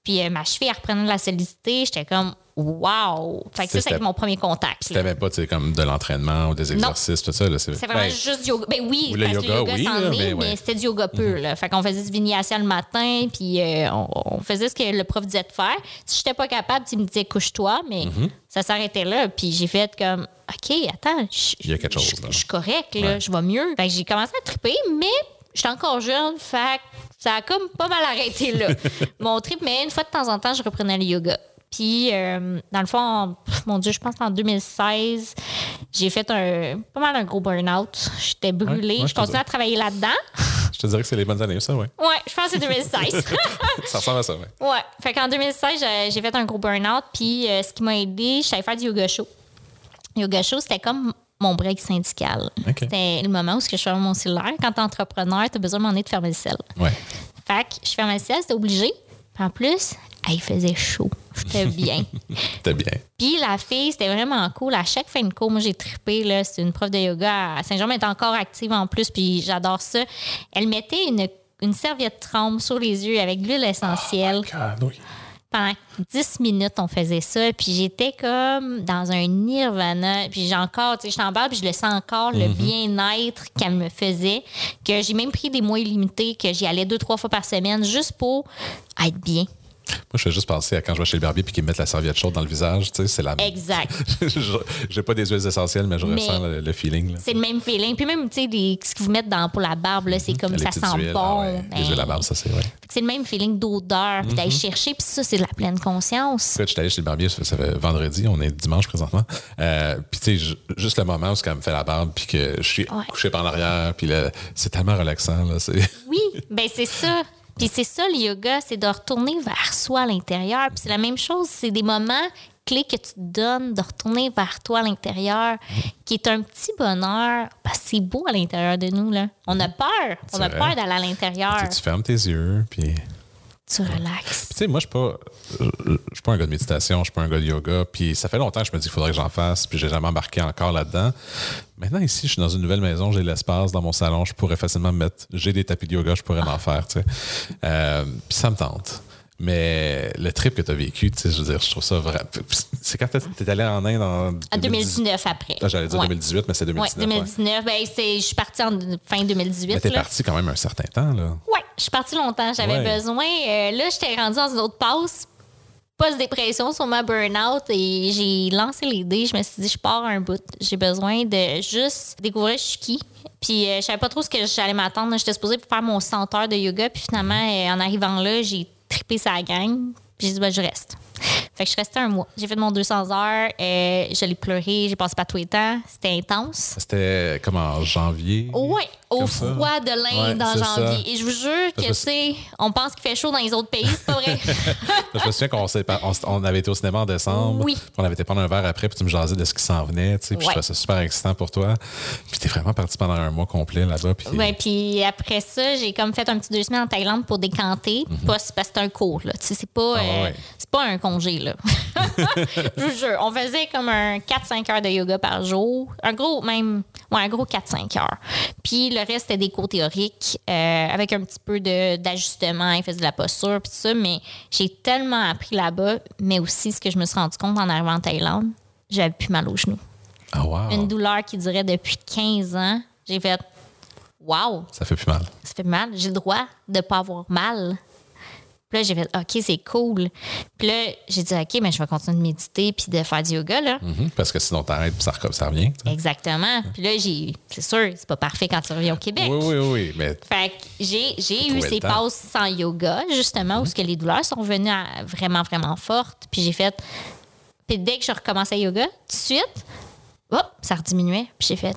Puis euh, ma cheville, reprenait de la solidité. J'étais comme, wow! Fait que ça, mon premier contact. C'était même pas tu comme de l'entraînement ou des exercices, tout ça. C'est vraiment Ben, juste du yoga. Ben oui, Ou le parce yoga, oui, là, est, mais ouais. C'était du yoga pur. là. Fait qu'on faisait du vinyasa le matin, puis euh, on, on faisait ce que le prof disait de faire. Si j'étais pas capable, il me disait couche-toi, mais Mhm. ça s'arrêtait là. Puis j'ai fait comme, OK, attends, je- Il y a quelque chose, je- là. Je suis là, Ouais. je vais mieux. Fait que j'ai commencé à triper, mais j'étais encore jeune, fait que ça a comme pas mal arrêté là. Mon trip, mais une fois de temps en temps, je reprenais le yoga. Puis, euh, dans le fond, en- mon Dieu, je pense qu'en 2016, j'ai fait un, pas mal un gros burn-out. J'étais brûlée. ouais, je je continuais à travailler là-dedans. Je te dirais que c'est les bonnes années, ça, oui. Ouais, je pense que c'est 2016. Ça ressemble à ça, oui. ouais. Fait qu'en 2016, j'ai- fait un gros burn-out. Puis, euh, ce qui m'a aidé, je savais faire du yoga show. Yoga show, c'était comme mon break syndical. C'était le moment où je fermais mon cellulaire. Quand t'es entrepreneur, t'as besoin de m'en de fermer le sel. Ouais. Fait que je fermais le ciel, c'était obligé. Puis en plus, il faisait chaud. C'était bien. C'était bien. Puis la fille, c'était vraiment cool. À chaque fin de cours, moi, j'ai trippé. là. C'est une prof de yoga à Saint-Jean, mais elle est encore active en plus, puis j'adore ça. Elle mettait une, une serviette trempe sur les yeux avec de l'huile essentielle. God, oui. Pendant 10 minutes, on faisait ça. Puis j'étais comme dans un nirvana. Puis j'ai encore, tu sais, je t'en parle, puis je le sens encore, le bien-être qu'elle me faisait. Que j'ai même pris des mois illimités, que j'y allais deux, trois fois par semaine, juste pour être bien. Moi, je fais juste penser à quand je vais chez le barbier puis qu'ils me mettent la serviette chaude dans le visage. Tu sais, c'est la Exact. Je- J'ai pas des huiles essentielles, mais je Mais- ressens le, le feeling. C'est le même feeling. Puis même, tu sais, les- ce que vous mettez dans, pour la barbe, là, c'est comme Les ça sent huiles, bon. ah ouais, Les Ben, huiles à barbe, ça, c'est vrai. C'est le même feeling d'odeur, puis d'aller Mhm. chercher. Puis ça, c'est de la pleine conscience. Écoute, je suis allé chez le barbier, ça fait, fait vendredi, on est dimanche présentement. Euh, puis tu sais, ju- juste le moment où elle me fait la barbe, puis que je suis Ouais. couché par en arrière, puis c'est tellement relaxant. Là. Oui, ben c'est ça. Puis c'est ça, le yoga, c'est de retourner vers soi à l'intérieur. Puis c'est la même chose, c'est des moments clés que tu te donnes de retourner vers toi à l'intérieur, qui est un petit bonheur, c'est beau à l'intérieur de nous. Là. On a peur. On a vrai. peur d'aller à l'intérieur. Tu fermes tes yeux, puis... Tu. Tu sais, moi, je je suis pas un gars de méditation, je suis pas un gars de yoga. Puis ça fait longtemps que je me dis qu'il faudrait que j'en fasse, puis j'ai jamais embarqué encore là-dedans. Maintenant, ici, je suis dans une nouvelle maison, j'ai l'espace dans mon salon, je pourrais facilement me mettre, j'ai des tapis de yoga, je pourrais m'en faire, tu sais. Euh, puis ça me tente. Mais le trip que tu as vécu, tu sais, je veux dire, je trouve ça vrai. C'est quand t'es allé en Inde en En 2019 après. Ah, J'allais dire Ouais. 2018, mais c'est Oui, 2019. ouais. 2019. Ben, c'est- je suis partie en fin 2018. Mais t'es là. parti quand même un certain temps, là. Oui, je suis partie longtemps. J'avais Ouais. besoin. euh, là, j'étais rendue dans une autre passe. Post-dépression sur ma burn-out et j'ai lancé l'idée. Je me suis dit, je pars un bout. J'ai besoin de juste découvrir je suis qui. Puis euh, je savais pas trop ce que j'allais m'attendre. J'étais supposée faire mon 100 heures de yoga. Puis finalement, euh, en arrivant là, j'ai trippé sa gang. Puis j'ai dit, ben, je reste. Fait que je suis restée un mois. J'ai fait mon 200 heures. euh, je l'ai pleuré. J'ai passé pas tous les temps. C'était intense. C'était comme en janvier. Oui, au froid de l'Inde Ouais, en janvier. ça. Et je vous jure que, tu sais, on pense qu'il fait chaud dans les autres pays, c'est pas vrai. Je me souviens qu'on pas- avait été au cinéma en décembre. Oui. On avait été prendre un verre après, puis tu me jasais de ce qui s'en venait. Tu sais, puis Ouais. je trouvais ça super excitant pour toi. Puis t'es vraiment parti pendant un mois complet là-bas. Puis ouais, puis après ça, j'ai comme fait un petit deux semaines en Thaïlande pour décanter. Pas c'est parce que c'est un cours, là. Tu sais, c'est pas. Ah euh, pas un là. je vous jure. On faisait comme un 4-5 heures de yoga par jour. Un gros, même, ouais, un gros 4-5 heures. Puis le reste, c'était des cours théoriques euh, avec un petit peu d'ajustement. Il faisait de la posture, puis tout ça. Mais j'ai tellement appris là-bas. Mais aussi, ce que je me suis rendu compte en arrivant en Thaïlande, j'avais plus mal aux genoux. Ah, wow. Une douleur qui durait depuis 15 ans. J'ai fait Wow, Ça fait plus mal. ça fait mal. J'ai le droit de pas avoir mal. Puis là, j'ai fait OK, c'est cool. Puis là, j'ai dit OK, mais je vais continuer de méditer puis de faire du yoga, là. Mhm, Parce que sinon, t'arrêtes puis ça, ça revient. Exactement. Puis là, j'ai. C'est sûr, c'est pas parfait quand tu reviens au Québec. Oui, oui, oui. Mais Fait que j'ai, eu ces pauses sans yoga, justement, où ce que les douleurs sont revenues à- vraiment, vraiment fortes. Puis j'ai fait. Puis dès que je recommençais yoga, tout de suite, hop, ça rediminuait. Puis j'ai fait.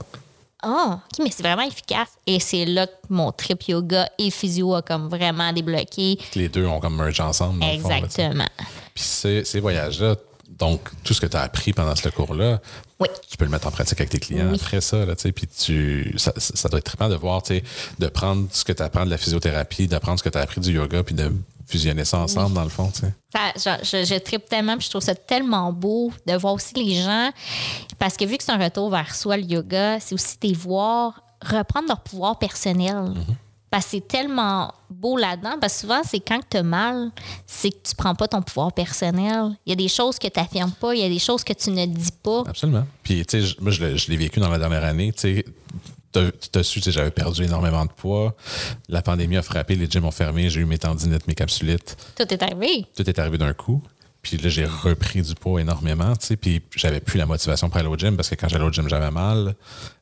Oh, OK, mais c'est vraiment efficace. Et c'est là que mon trip yoga et physio a comme vraiment débloqué. les deux ont comme merge ensemble. dans le fond. Exactement. Puis ces, ces voyages-là, donc tout ce que tu as appris pendant ce cours-là, Oui. tu peux le mettre en pratique avec tes clients Oui. après ça. Là, tu sais, puis tu, ça, ça doit être trippant de voir, tu sais, de prendre ce que tu apprends de la physiothérapie, d'apprendre ce que tu as appris du yoga, puis de fusionner ça ensemble, dans le fond. tu sais. Ça, je, je, je tripe tellement, puis je trouve ça tellement beau de voir aussi les gens. Parce que vu que c'est un retour vers soi, le yoga, c'est aussi des voir reprendre leur pouvoir personnel. Parce que c'est tellement beau là-dedans. Parce que souvent, c'est quand tu as mal, c'est que tu prends pas ton pouvoir personnel. Il y a des choses que tu n'affirmes pas, il y a des choses que tu ne dis pas. Absolument. Puis, tu sais, moi, je l'ai- je l'ai vécu dans la dernière année. Tu sais, t'as- su, j'avais perdu énormément de poids. La pandémie a frappé, les gyms ont fermé, j'ai eu mes tendinites, mes capsulites. Tout est arrivé. tout est arrivé d'un coup. Puis là, j'ai repris du poids énormément, tu sais, puis j'avais plus la motivation pour aller au gym parce que quand j'allais au gym, j'avais mal.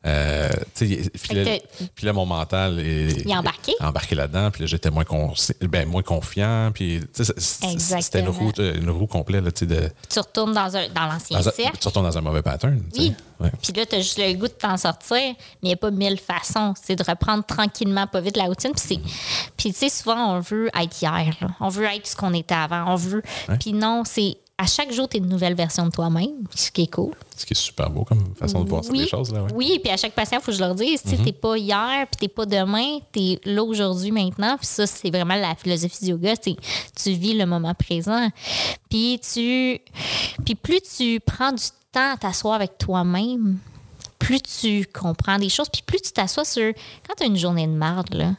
Euh, puis, là, que mon mental est, Il est embarqué. embarqué là-dedans, puis là, j'étais moins, consci- ben, moins confiant, puis c'était une roue, une roue complète, là, tu sais, de, Tu retournes dans, un, dans l'ancien cercle. tu retournes dans un mauvais pattern. Oui. Ouais. Puis là, tu as juste le goût de t'en sortir, mais il n'y a pas mille façons. C'est de reprendre tranquillement, pas vite la routine. Puis, tu sais, souvent, on veut être hier. là. On veut être ce qu'on était avant. On veut. Ouais. Puis non, c'est à chaque jour, tu es une nouvelle version de toi-même, ce qui est cool. Ce qui est super beau comme façon de voir oui, ces choses. Là, ouais. oui, puis à chaque patient, il faut que je leur dise, tu t'es pas hier, puis t'es pas demain, t'es là aujourd'hui, maintenant. Puis ça, c'est vraiment la philosophie du yoga, c'est tu vis le moment présent. Puis tu, puis plus tu prends du temps à t'asseoir avec toi-même, plus tu comprends des choses, puis plus tu t'assois sur quand tu as une journée de marde là,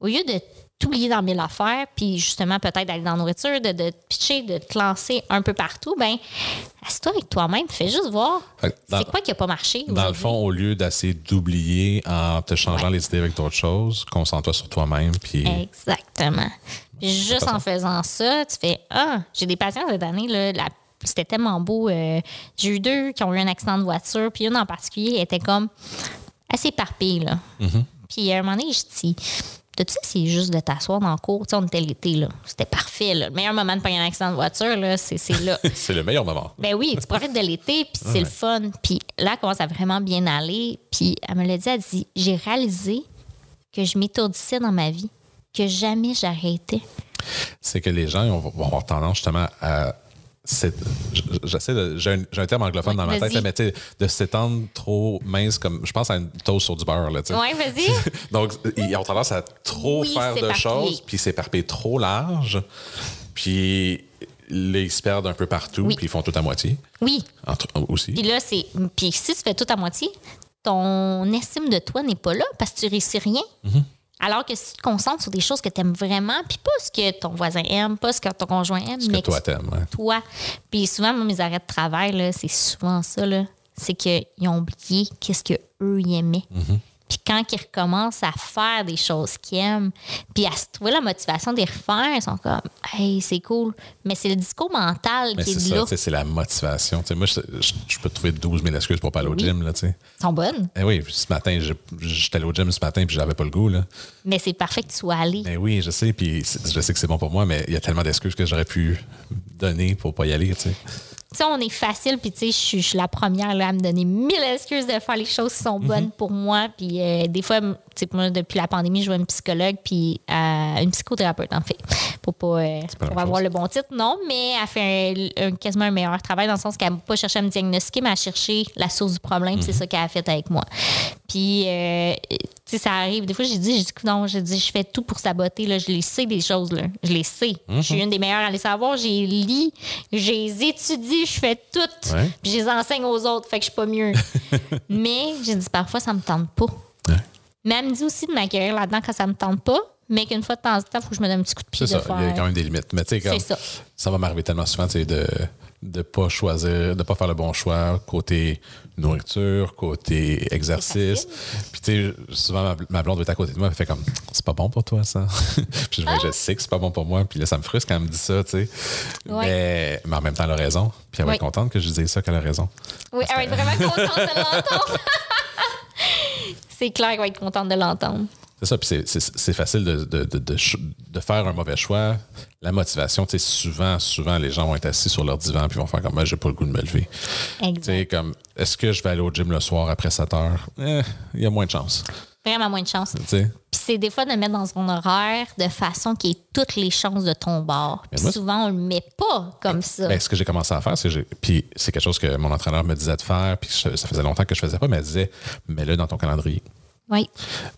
au lieu de t'oublier dans mille affaires, puis justement peut-être d'aller dans la nourriture, de, de te pitcher, de te lancer un peu partout, ben assieds-toi avec toi-même, fais juste voir c'est quoi qui a pas marché Dans le fond, au lieu d'essayer d'oublier en te changeant Ouais. les idées avec d'autres choses, concentre-toi sur toi-même. Puis Exactement. Puis juste en faisant ça, tu fais Ah, j'ai des patients cette année, là, la- c'était tellement beau. euh, j'ai eu deux qui ont eu un accident de voiture, puis une en particulier était comme assez éparpillée. Là. Puis à un moment donné, je dis T'as-tu c'est juste de t'asseoir dans le cours? Tu sais, on était l'été, là. C'était parfait, là. Le meilleur moment de pas un accident de voiture, là, c'est c'est là. c'est le meilleur moment. Ben oui, tu profites de l'été, puis c'est le fun. Puis là, elle commence à vraiment bien aller. Puis elle me l'a dit, elle dit, j'ai réalisé que je m'étourdissais dans ma vie, que jamais j'arrêtais. c'est que les gens vont avoir tendance justement à. J'essaie. J'ai un, un terme anglophone Ouais, dans ma tête, là, mais tu sais, de s'étendre trop mince comme. Je pense à une toast sur du beurre, là, tu sais. Ouais, vas-y. Donc, ils ont tendance à trop Oui, faire de choses, puis s'éparpiller trop large, puis là, ils se perdent un peu partout, Oui. puis ils font tout à moitié. Oui. Entre, aussi. Puis là, c'est. Puis si tu fais tout à moitié, ton estime de toi n'est pas là parce que tu réussis rien. Mm-hmm. Alors que si tu te concentres sur des choses que tu aimes vraiment, puis pas ce que ton voisin aime, pas ce que ton conjoint aime, Ce que mais toi tu- t'aimes. ouais. toi. Puis souvent, moi, mes arrêts de travail, c'est souvent ça. là. C'est qu'ils ont oublié qu'est-ce qu'eux, ils aimaient. Mm-hmm. Puis quand ils recommencent à faire des choses qu'ils aiment, puis à se trouver la motivation de les refaire, ils sont comme « Hey, c'est cool ». Mais c'est le discours mental Mais qui est ça, là. tu sais, c'est la motivation. Moi, je, je- je peux trouver 12 000 excuses pour pas aller au gym. Là, tu sais. Ils sont bonnes. Eh oui, ce matin, j'étais allé au gym ce matin puis j'avais pas le goût. Là. Mais c'est parfait que tu sois allé. Mais oui, je sais, puis je sais que c'est bon pour moi, mais il y a tellement d'excuses que j'aurais pu donner pour pas y aller. Tu sais. Tu sais, on est facile, puis tu sais, je suis- la première là, à me donner mille excuses de faire les choses qui sont Mhm. bonnes pour moi. Puis euh, des fois, tu sais, moi, depuis la pandémie, je vois une psychologue, puis euh, une psychothérapeute, en fait, pour pas, euh, pas pour avoir chose. le bon titre, non, mais elle fait un, un- quasiment un meilleur travail dans le sens qu'elle n'a pas cherché à me diagnostiquer, mais à chercher la source du problème. Mhm. C'est ça qu'elle a fait avec moi. Puis, euh, sais, ça arrive. Des fois, j'ai dit, j'ai dit, non, j'ai dit, je fais tout pour saboter. Là. Je les sais, des choses. Là. Je les sais. Je Mhm. suis une des meilleures à les savoir. J'ai lis, j'ai étudie, je fais tout. Ouais. Puis je les enseigne aux autres, fait que je suis pas mieux. Mais j'ai dit, parfois, ça me tente pas. Ouais. Mais elle me dit aussi de m'accueillir là-dedans quand ça me tente pas. mais qu'une fois de temps en temps, il faut que je me donne un petit coup de pied C'est ça, faire. il y a quand même des limites. Mais tu sais, ça. ça va m'arriver tellement souvent, tu sais, de de pas choisir, de pas faire le bon choix côté nourriture, côté exercice. Puis tu sais, souvent ma, ma blonde va être à côté de moi, elle fait comme c'est pas bon pour toi ça? puis je, Ah! je sais que c'est pas bon pour moi, puis là ça me frustre quand elle me dit ça, tu sais. Ouais. Mais, mais en même temps elle a raison, puis elle va Oui. être contente que je dise ça qu'elle a raison. Oui, elle va être vraiment contente de l'entendre. c'est clair qu'elle va être contente de l'entendre. C'est ça, puis c'est- facile de, de, de, de ch- de faire un mauvais choix. La motivation, tu sais, souvent, souvent, les gens vont être assis sur leur divan puis vont faire comme moi, j'ai pas le goût de me lever. Tu sais, comme, est-ce que je vais aller au gym le soir après 7 heures? Eh, il y a moins de chance. Vraiment moins de chance. Tu sais, Puis c'est des fois de mettre dans son horaire de façon qui ait toutes les chances de ton bord. Puis souvent, on le met pas comme ça. Ben, ce que j'ai commencé à faire, c'est puis c'est quelque chose que mon entraîneur me disait de faire, puis ça faisait longtemps que je faisais pas, mais elle disait, mets-le dans ton calendrier. Oui.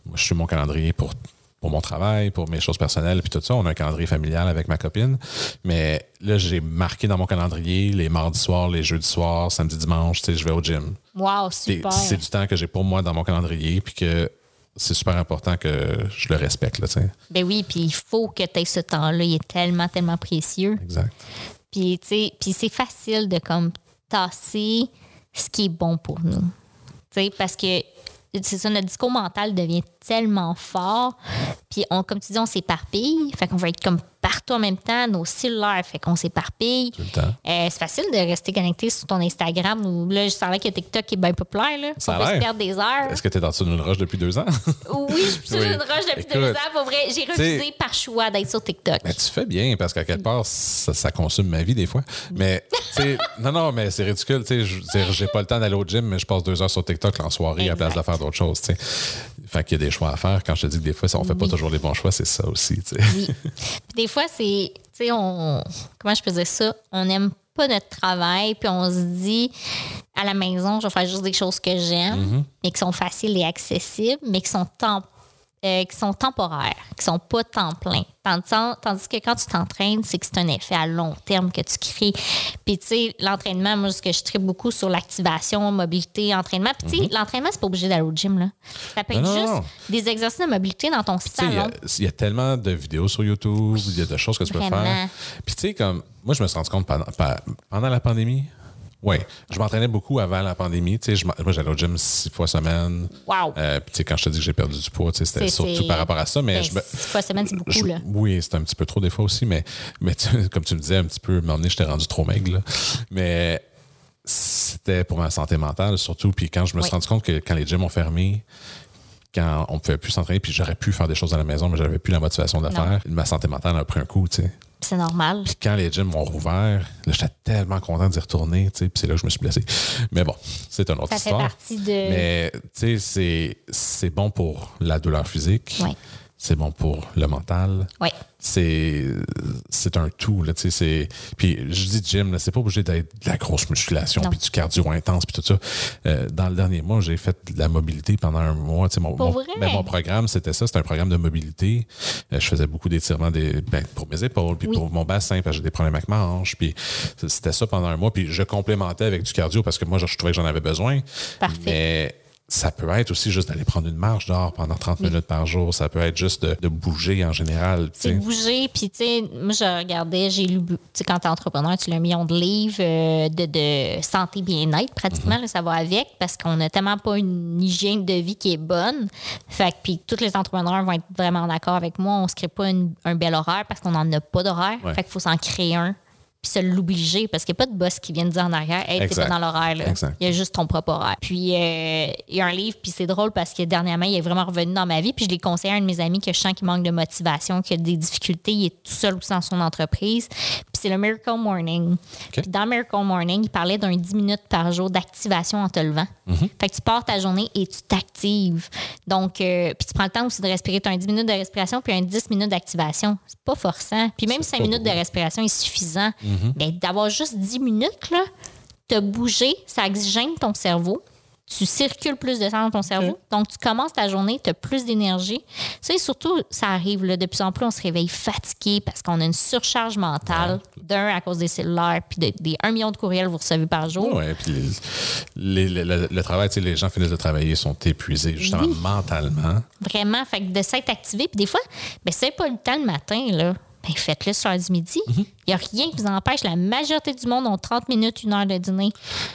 Moi, je suis mon calendrier pour, pour mon travail, pour mes choses personnelles, puis tout ça. On a un calendrier familial avec ma copine. Mais là, j'ai marqué dans mon calendrier les mardis soirs, les jeudis soirs, samedi, dimanche, tu sais, je vais au gym. Wow, super. C'est du temps que j'ai pour moi dans mon calendrier, puis que c'est super important que je le respecte, là, tu sais. Ben oui, puis il faut que tu aies ce temps-là. Il est tellement, tellement précieux. Exact. Puis, tu sais, puis c'est facile de comme tasser ce qui est bon pour nous. Tu sais, parce que c'est ça, notre discours mental devient tellement fort. Puis, on, comme tu dis, on s'éparpille. Fait qu'on va être comme partout en même temps. Nos cellulaires, fait qu'on s'éparpille. Tout le temps. Euh, c'est facile de rester connecté sur ton Instagram. Ou là, je savais que TikTok est bien populaire. Là. Ça a on peut se perdre des heures. Est-ce que tu es dans une roche depuis deux ans? Oui, je suis sur Oui. une roche depuis Écoute, deux ans. Pour vrai, j'ai refusé par choix d'être sur TikTok. Ben, tu fais bien parce qu'à quelque part, ça, ça consomme ma vie des fois. Mais, non, non, mais c'est ridicule. Tu sais, j'ai pas le temps d'aller au gym, mais je passe deux heures sur TikTok en soirée à place de faire d'autres choses. tu sais. Fait qu'il y a des choix à faire. Quand je te dis que des fois, on fait pas toujours les bons choix, c'est ça aussi. tu sais. Oui. Des fois, c'est, tu sais, on, comment je peux dire ça? On n'aime pas notre travail, puis on se dit, à la maison, je vais faire juste des choses que j'aime, mais qui sont faciles et accessibles, mais qui sont, temp- euh, qui sont temporaires, qui sont pas temps plein. Tandis, tandis que quand tu t'entraînes, c'est que c'est un effet à long terme que tu crées. Puis, tu sais, l'entraînement, moi, ce que je traite beaucoup sur l'activation, mobilité, entraînement. Puis, tu sais, l'entraînement, c'est pas obligé d'aller au gym, là. Ça peut être Non, juste non. des exercices de mobilité dans ton Tu sais, il y a- salon. il y, a tellement de vidéos sur YouTube, il y a de choses que tu peux faire. Puis, tu sais, comme, moi, je me suis rendu compte pendant, pendant la pandémie. Oui, je m'entraînais beaucoup avant la pandémie. Tu sais, je moi, j'allais au gym six fois semaine. Wow. Euh, puis, tu sais, quand je te dis que j'ai perdu du poids, tu sais, c'était surtout par rapport à ça. Mais Ben, je me, six fois semaine, c'est beaucoup, je- là. Oui, c'est un petit peu trop des fois aussi, mais, mais tu- comme tu me disais un petit peu, m'emmener, j'étais rendu trop maigre. là. Mais c'était pour ma santé mentale surtout. Puis quand je me suis Oui. rendu compte que quand les gyms ont fermé, quand on ne pouvait plus s'entraîner, puis j'aurais pu faire des choses à la maison, mais j'avais plus la motivation de le Non. faire, ma santé mentale a pris un coup, tu sais. C'est normal. Puis quand les gyms ont rouvert, là, j'étais tellement content d'y retourner, tu sais, puis c'est là que je me suis blessé. Mais bon, c'est une autre Ça fait histoire. partie de. Mais tu sais, c'est- c'est bon pour la douleur physique. Oui. C'est bon pour le mental. Oui. C'est c'est un tout. Là, tu sais, c'est- puis je dis gym, là, c'est pas obligé d'être de la grosse musculation puis du cardio intense puis tout ça. Euh, dans le dernier mois, j'ai fait de la mobilité pendant un mois. Tu sais, Mon, mon- ben, mon programme, c'était ça. C'était un programme de mobilité. Euh, je faisais beaucoup d'étirements des, ben, pour mes épaules puis Oui. pour mon bassin parce que j'ai des problèmes avec ma hanche. Puis c'était ça pendant un mois. Puis je complémentais avec du cardio parce que moi, je, je trouvais que j'en avais besoin. Parfait. Mais ça peut être aussi juste d'aller prendre une marche dehors pendant 30 minutes par jour. Ça peut être juste de, de bouger en général. C'est bouger, puis tu sais, moi je regardais, j'ai lu, tu sais, quand t'es entrepreneur, tu lis un million de livres euh, de, de santé bien-être, pratiquement, là, ça va avec, parce qu'on n'a tellement pas une hygiène de vie qui est bonne. Fait que, puis tous les entrepreneurs vont être vraiment d'accord avec moi, on se crée pas une- un bel horaire parce qu'on n'en a pas d'horaire. Ouais. Fait qu'il faut s'en créer un, puis se l'obliger, parce qu'il n'y a pas de boss qui vient te dire en arrière, hey, t'es pas dans l'horaire, là. Exact. Il y a juste ton propre horaire. Puis, euh, il y a un livre, puis c'est drôle parce que dernièrement, il est vraiment revenu dans ma vie. Puis, je l'ai conseillé à un de mes amis que je sens qu'il manque de motivation, qu'il a des difficultés. Il est tout seul aussi dans son entreprise. C'est le Miracle Morning. Puis, dans Miracle Morning, il parlait d'un 10 minutes par jour d'activation en te levant. Fait que tu pars ta journée et tu t'actives. Donc, euh, puis tu prends le temps aussi de respirer. Tu as un 10 minutes de respiration puis un 10 minutes d'activation. C'est pas forçant. Puis même C'est 5 pas minutes de respiration est suffisant. Mais d'avoir juste 10 minutes, là, te bouger, ça oxygène ton cerveau. Tu circules plus de sang dans ton cerveau. Donc, tu commences ta journée, tu as plus d'énergie. Ça, et surtout, ça arrive là, de plus en plus, on se réveille fatigué parce qu'on a une surcharge mentale, d'un à cause des cellulaires, puis des, des 1 million de courriels que vous recevez par jour. Ouais, puis les- les- le, le travail, tu sais, les gens finissent de travailler, sont épuisés, justement, mentalement. Vraiment, fait que de s'être activé. Puis des fois, ben, c'est pas le temps le matin, là. Ben, faites-le sur l'heure du midi. Il Mhm. n'y a rien qui vous empêche. La majorité du monde ont 30 minutes, une heure de dîner.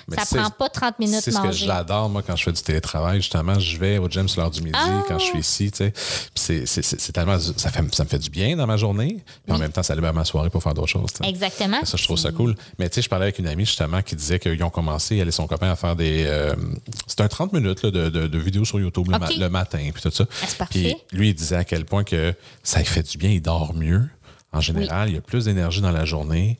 Mais ça prend pas 30 minutes C'est ce que j'adore, moi, quand je fais du télétravail. Justement, je vais au gym sur l'heure du midi Ah! quand je suis ici, tu sais. Puis c'est- tellement... Ça, fait, ça me fait du bien dans ma journée. Puis en même temps, ça libère ma soirée pour faire d'autres choses, tu sais. Exactement. Ça, je trouve ça cool. Mais tu sais, je parlais avec une amie justement qui disait qu'ils ont commencé, elle et son copain, à faire des. euh, C'était un 30 minutes là, de, de- de vidéos sur YouTube le, ma- OK. le matin, puis tout ça. Ah. Puis lui, il disait à quel point que ça lui fait du bien, il dort mieux. En général, il y a plus d'énergie dans la journée.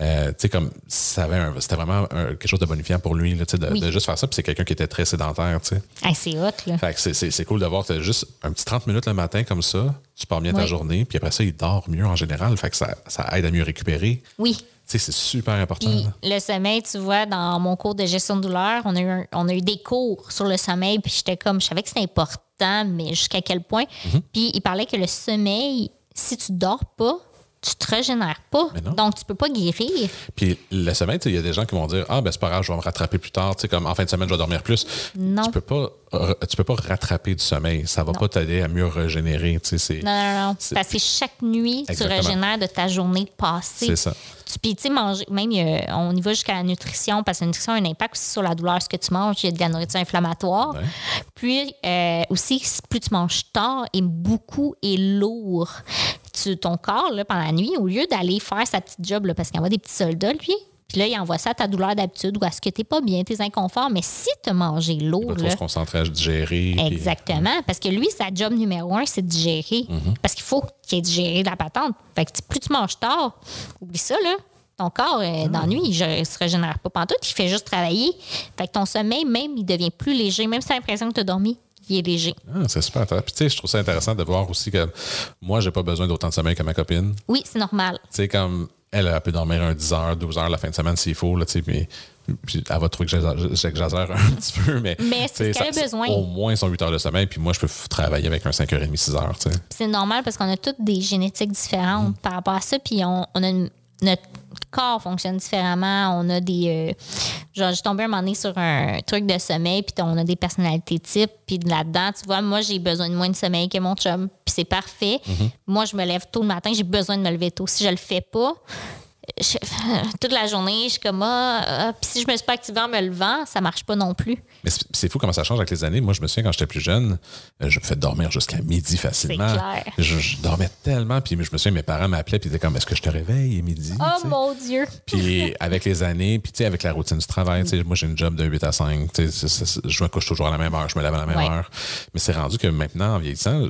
Euh, tu sais, comme ça avait c'était vraiment un- quelque chose de bonifiant pour lui, là, de, Oui. de juste faire ça. Puis c'est quelqu'un qui était très sédentaire, tu sais. Hey, c'est hot, là. Fait que c'est- c'est c'est cool de voir juste un petit 30 minutes le matin comme ça, tu pars bien ta journée, puis après ça, il dort mieux en général. Fait que ça, ça aide à mieux récupérer. Oui. Tu sais, c'est super important. Puis le sommeil, tu vois, dans mon cours de gestion de douleur, on a eu, un- on a eu des cours sur le sommeil, puis j'étais comme, je savais que c'était important, mais jusqu'à quel point. Mhm. Puis il parlait que le sommeil, si tu dors pas, tu te régénères pas. Donc, tu peux pas guérir. Puis le sommeil, il y a des gens qui vont dire Ah, ben c'est pas grave, je vais me rattraper plus tard. Tu sais, comme en fin de semaine, je vais dormir plus. Non. Tu peux pas, tu peux pas rattraper du sommeil. Ça va pas t'aider à mieux régénérer. Tu sais, c'est, Non, non, non. C'est- Parce que chaque nuit, Exactement. tu régénères de ta journée passée. c'est ça. Puis, tu sais, manger, même, on y va jusqu'à la nutrition, parce que la nutrition a un impact aussi sur la douleur, ce que tu manges. Il y a de la nourriture inflammatoire. Ouais. Puis, euh, aussi, plus tu manges tard et beaucoup et lourd, tu, ton corps, là, pendant la nuit, au lieu d'aller faire sa petite job, là, parce qu'il envoie des petits soldats, lui, puis là, il envoie ça à ta douleur d'habitude ou à ce que tu pas bien, tes inconforts. Mais si tu as mangé Il lourd, trop là, se concentrer à digérer. puis- Exactement. Parce que lui, sa job numéro un, c'est de digérer. Mhm. Parce qu'il faut qu'il ait digéré la patente. Fait que plus tu manges tard, oublie ça, là. Ton corps, euh, Ah. dans la nuit, il ne se régénère pas pantoute, il fait juste travailler. Fait que ton sommeil, même, il devient plus léger. Même si tu as l'impression que tu as dormi, il est léger. Ah, c'est super intéressant. Puis tu sais, je trouve ça intéressant de voir aussi que moi, j'ai pas besoin d'autant de sommeil que ma copine. Tu Oui, c'est normal. sais, comme elle, elle peut dormir un 10 heures, 12 heures la fin de semaine s'il faut, là, tu sais, puis elle va trouver que j'exagère- un petit peu, mais. Mais c'est tu ce qu'elle a besoin. Au moins son 8 heures de sommeil, puis moi, je peux travailler avec un 5h30, 6 heures, tu. C'est normal parce qu'on a toutes des génétiques différentes Mm. par rapport à ça. Puis on, on a une- notre corps fonctionne différemment. On a des. euh, genre, j'ai tombé un moment donné sur un truc de sommeil, puis on a des personnalités types. Puis là-dedans, tu vois, moi, j'ai besoin de moins de sommeil que mon chum. Puis c'est parfait. Mm-hmm. Moi, je me lève tôt le matin, j'ai besoin de me lever tôt. Si je le fais pas, je- toute la journée, je suis comme ah, ah. puis si je me suis pas activée en me levant, ça marche pas non plus. Mais c'est fou comment ça change avec les années. Moi, je me souviens quand j'étais plus jeune, euh, je me fais dormir jusqu'à midi facilement. clair. Je, je dormais tellement, puis je me souviens, mes parents m'appelaient, puis ils étaient comme, est-ce que je te réveille, il est midi? Oh mon Dieu! Puis avec les années, puis tu sais, avec la routine du travail, tu sais, moi j'ai une job de 8 à 5, tu sais, c'est- c'est- c'est- je me couche toujours à la même heure, je me lève à la même Ouais. heure. Mais c'est rendu que maintenant, en vieillissant,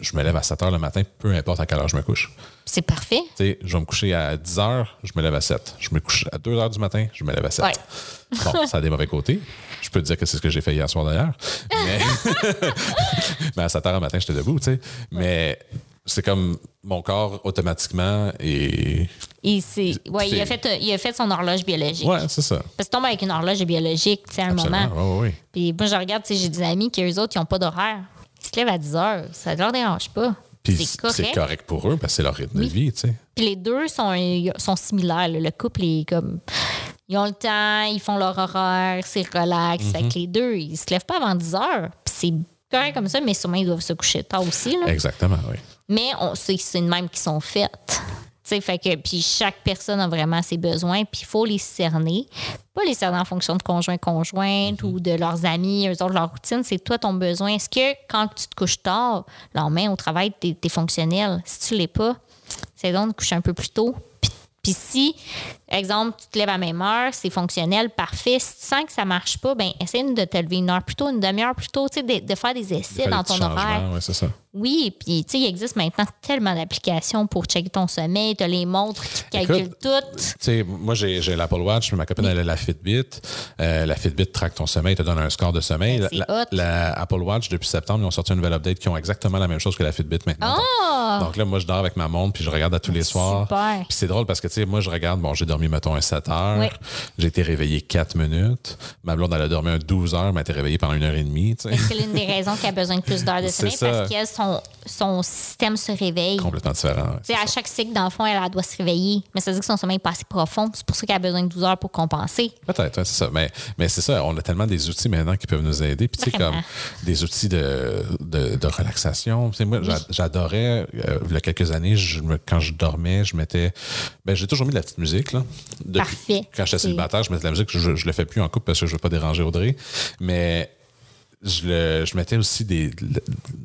je me lève à 7 heures le matin, peu importe à quelle heure je me couche. C'est parfait. Tu sais, je vais me coucher à 10 heures, je me lève à 7. Je me couche à 2 heures du matin, je me lève à 7. Ouais. Bon, ça a des mauvais côtés. Je peux te dire que c'est ce que j'ai fait hier soir d'ailleurs. Mais, mais à 7 heures le matin, j'étais debout, tu sais. Mais c'est comme mon corps automatiquement et. Il, ouais, il, a fait, il a fait son horloge biologique. Ouais, c'est ça. Parce que tu tombes avec une horloge biologique, tu sais, à un moment. Puis moi, je regarde, tu sais, j'ai des amis qui, eux autres, ils n'ont pas d'horaire. Ils se lèvent à 10 heures. Ça ne leur dérange pas. Puis C'est correct. correct. pour eux parce que c'est leur rythme Oui. de vie, tu sais. Puis les deux sont, sont similaires. là. Le couple est comme. Ils ont le temps, ils font leur horaire, c'est relax. Fait que les deux, ils se lèvent pas avant 10 heures. Puis c'est correct comme ça, mais sûrement ils doivent se coucher tard aussi. Là. Exactement, oui. Mais c'est une même qui sont faites. Tu sais, fait que puis chaque personne a vraiment ses besoins, puis il faut les cerner. Pas les cerner en fonction de conjoint-conjointe ou de leurs amis, eux autres, leur routine. C'est toi ton besoin. Est-ce que quand tu te couches tard, le lendemain au travail, tu es, fonctionnel? Si tu l'es pas, c'est donc de coucher un peu plus tôt. Puis, si, exemple, tu te lèves à même heure, c'est fonctionnel, parfait. Si tu sens que ça marche pas, ben essaie de te lever une heure plus tôt, une demi-heure plus tôt, tu sais, de, de faire des essais Faire dans ton horaire. changements, ouais, c'est ça. Oui, puis tu sais, il existe maintenant tellement d'applications pour checker ton sommeil. Tu as les montres qui calculent Écoute, tout. Tu sais, moi, j'ai l'Apple Watch, ma copine, elle a la Fitbit. Euh, la Fitbit traque ton sommeil, te donne un score de sommeil. Ben, c'est la, hot. la Apple Watch, depuis septembre, ils ont sorti une nouvelle update qui ont exactement la même chose que la Fitbit maintenant. Ah! Donc là, moi, je dors avec ma montre, puis je regarde à tous les soirs. Puis c'est drôle parce que, tu sais, moi, je regarde, bon, j'ai dormi, mettons, un 7 heures. Oui. J'ai été réveillé 4 minutes. Ma blonde, elle a dormi un 12 heures, mais elle été réveillée pendant une heure et demie. C'est l'une des raisons qu'elle a besoin de plus d'heures de sommeil? Parce que son, son système se réveille. Complètement différent. ouais, à ça. chaque cycle, dans le fond, elle, elle doit se réveiller. Mais ça veut dire que son sommeil n'est pas assez profond. C'est pour ça qu'elle a besoin de 12 heures pour compenser. Peut-être, ouais, c'est ça. Mais, mais c'est ça, on a tellement des outils maintenant qui peuvent nous aider. Puis, tu sais, comme des outils de, de, de relaxation. Moi, j'a- j'adorais, euh, il y a quelques années, je quand je dormais, je mettais. Ben, j'ai toujours mis de la petite musique, là. Depuis- Parfait. Quand j'étais célibataire, je mettais de la musique. Je, je le fais plus en couple parce que je veux pas déranger Audrey. Mais. Je, le- je mettais aussi des, le-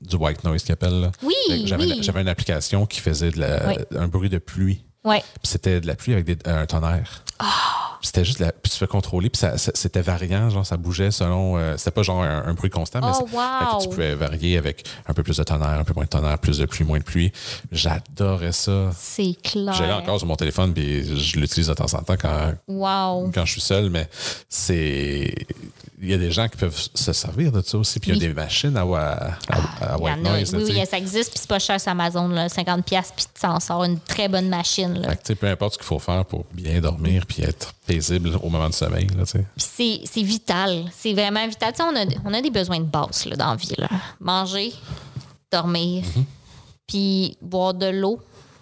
du white noise qu'ils appellent. là. Oui, J'avais oui. une- application qui faisait de la- Oui. un bruit de pluie. Oui. Puis c'était de la pluie avec des- un tonnerre. Puis C'était juste la, puis tu fais contrôler, puis ça, ça- c'était variant, genre ça bougeait selon. euh, c'était pas genre un, un bruit constant, mais Oh, c'est- fait que wow. tu pouvais varier avec un peu plus de tonnerre, un peu moins de tonnerre, plus de pluie, moins de pluie. J'adorais ça. C'est clair. J'ai là encore sur mon téléphone, puis je l'utilise de temps en temps quand, Wow. quand je suis seul, mais c'est. Il y a des gens qui peuvent se servir de ça aussi, puis il y a des machines à, à, à- à Il y white en a. noise. là, oui, oui, ça existe, puis c'est pas cher sur Amazon, là, 50$, piastres, puis tu t'en sors une très bonne machine. Là. Fait que, tu sais, peu importe ce qu'il faut faire pour bien dormir puis être paisible au moment du sommeil. C'est, c'est vital. C'est vraiment vital. On, a, on a des besoins de base là, dans la vie. là. Manger, dormir, Mhm. puis boire de l'eau,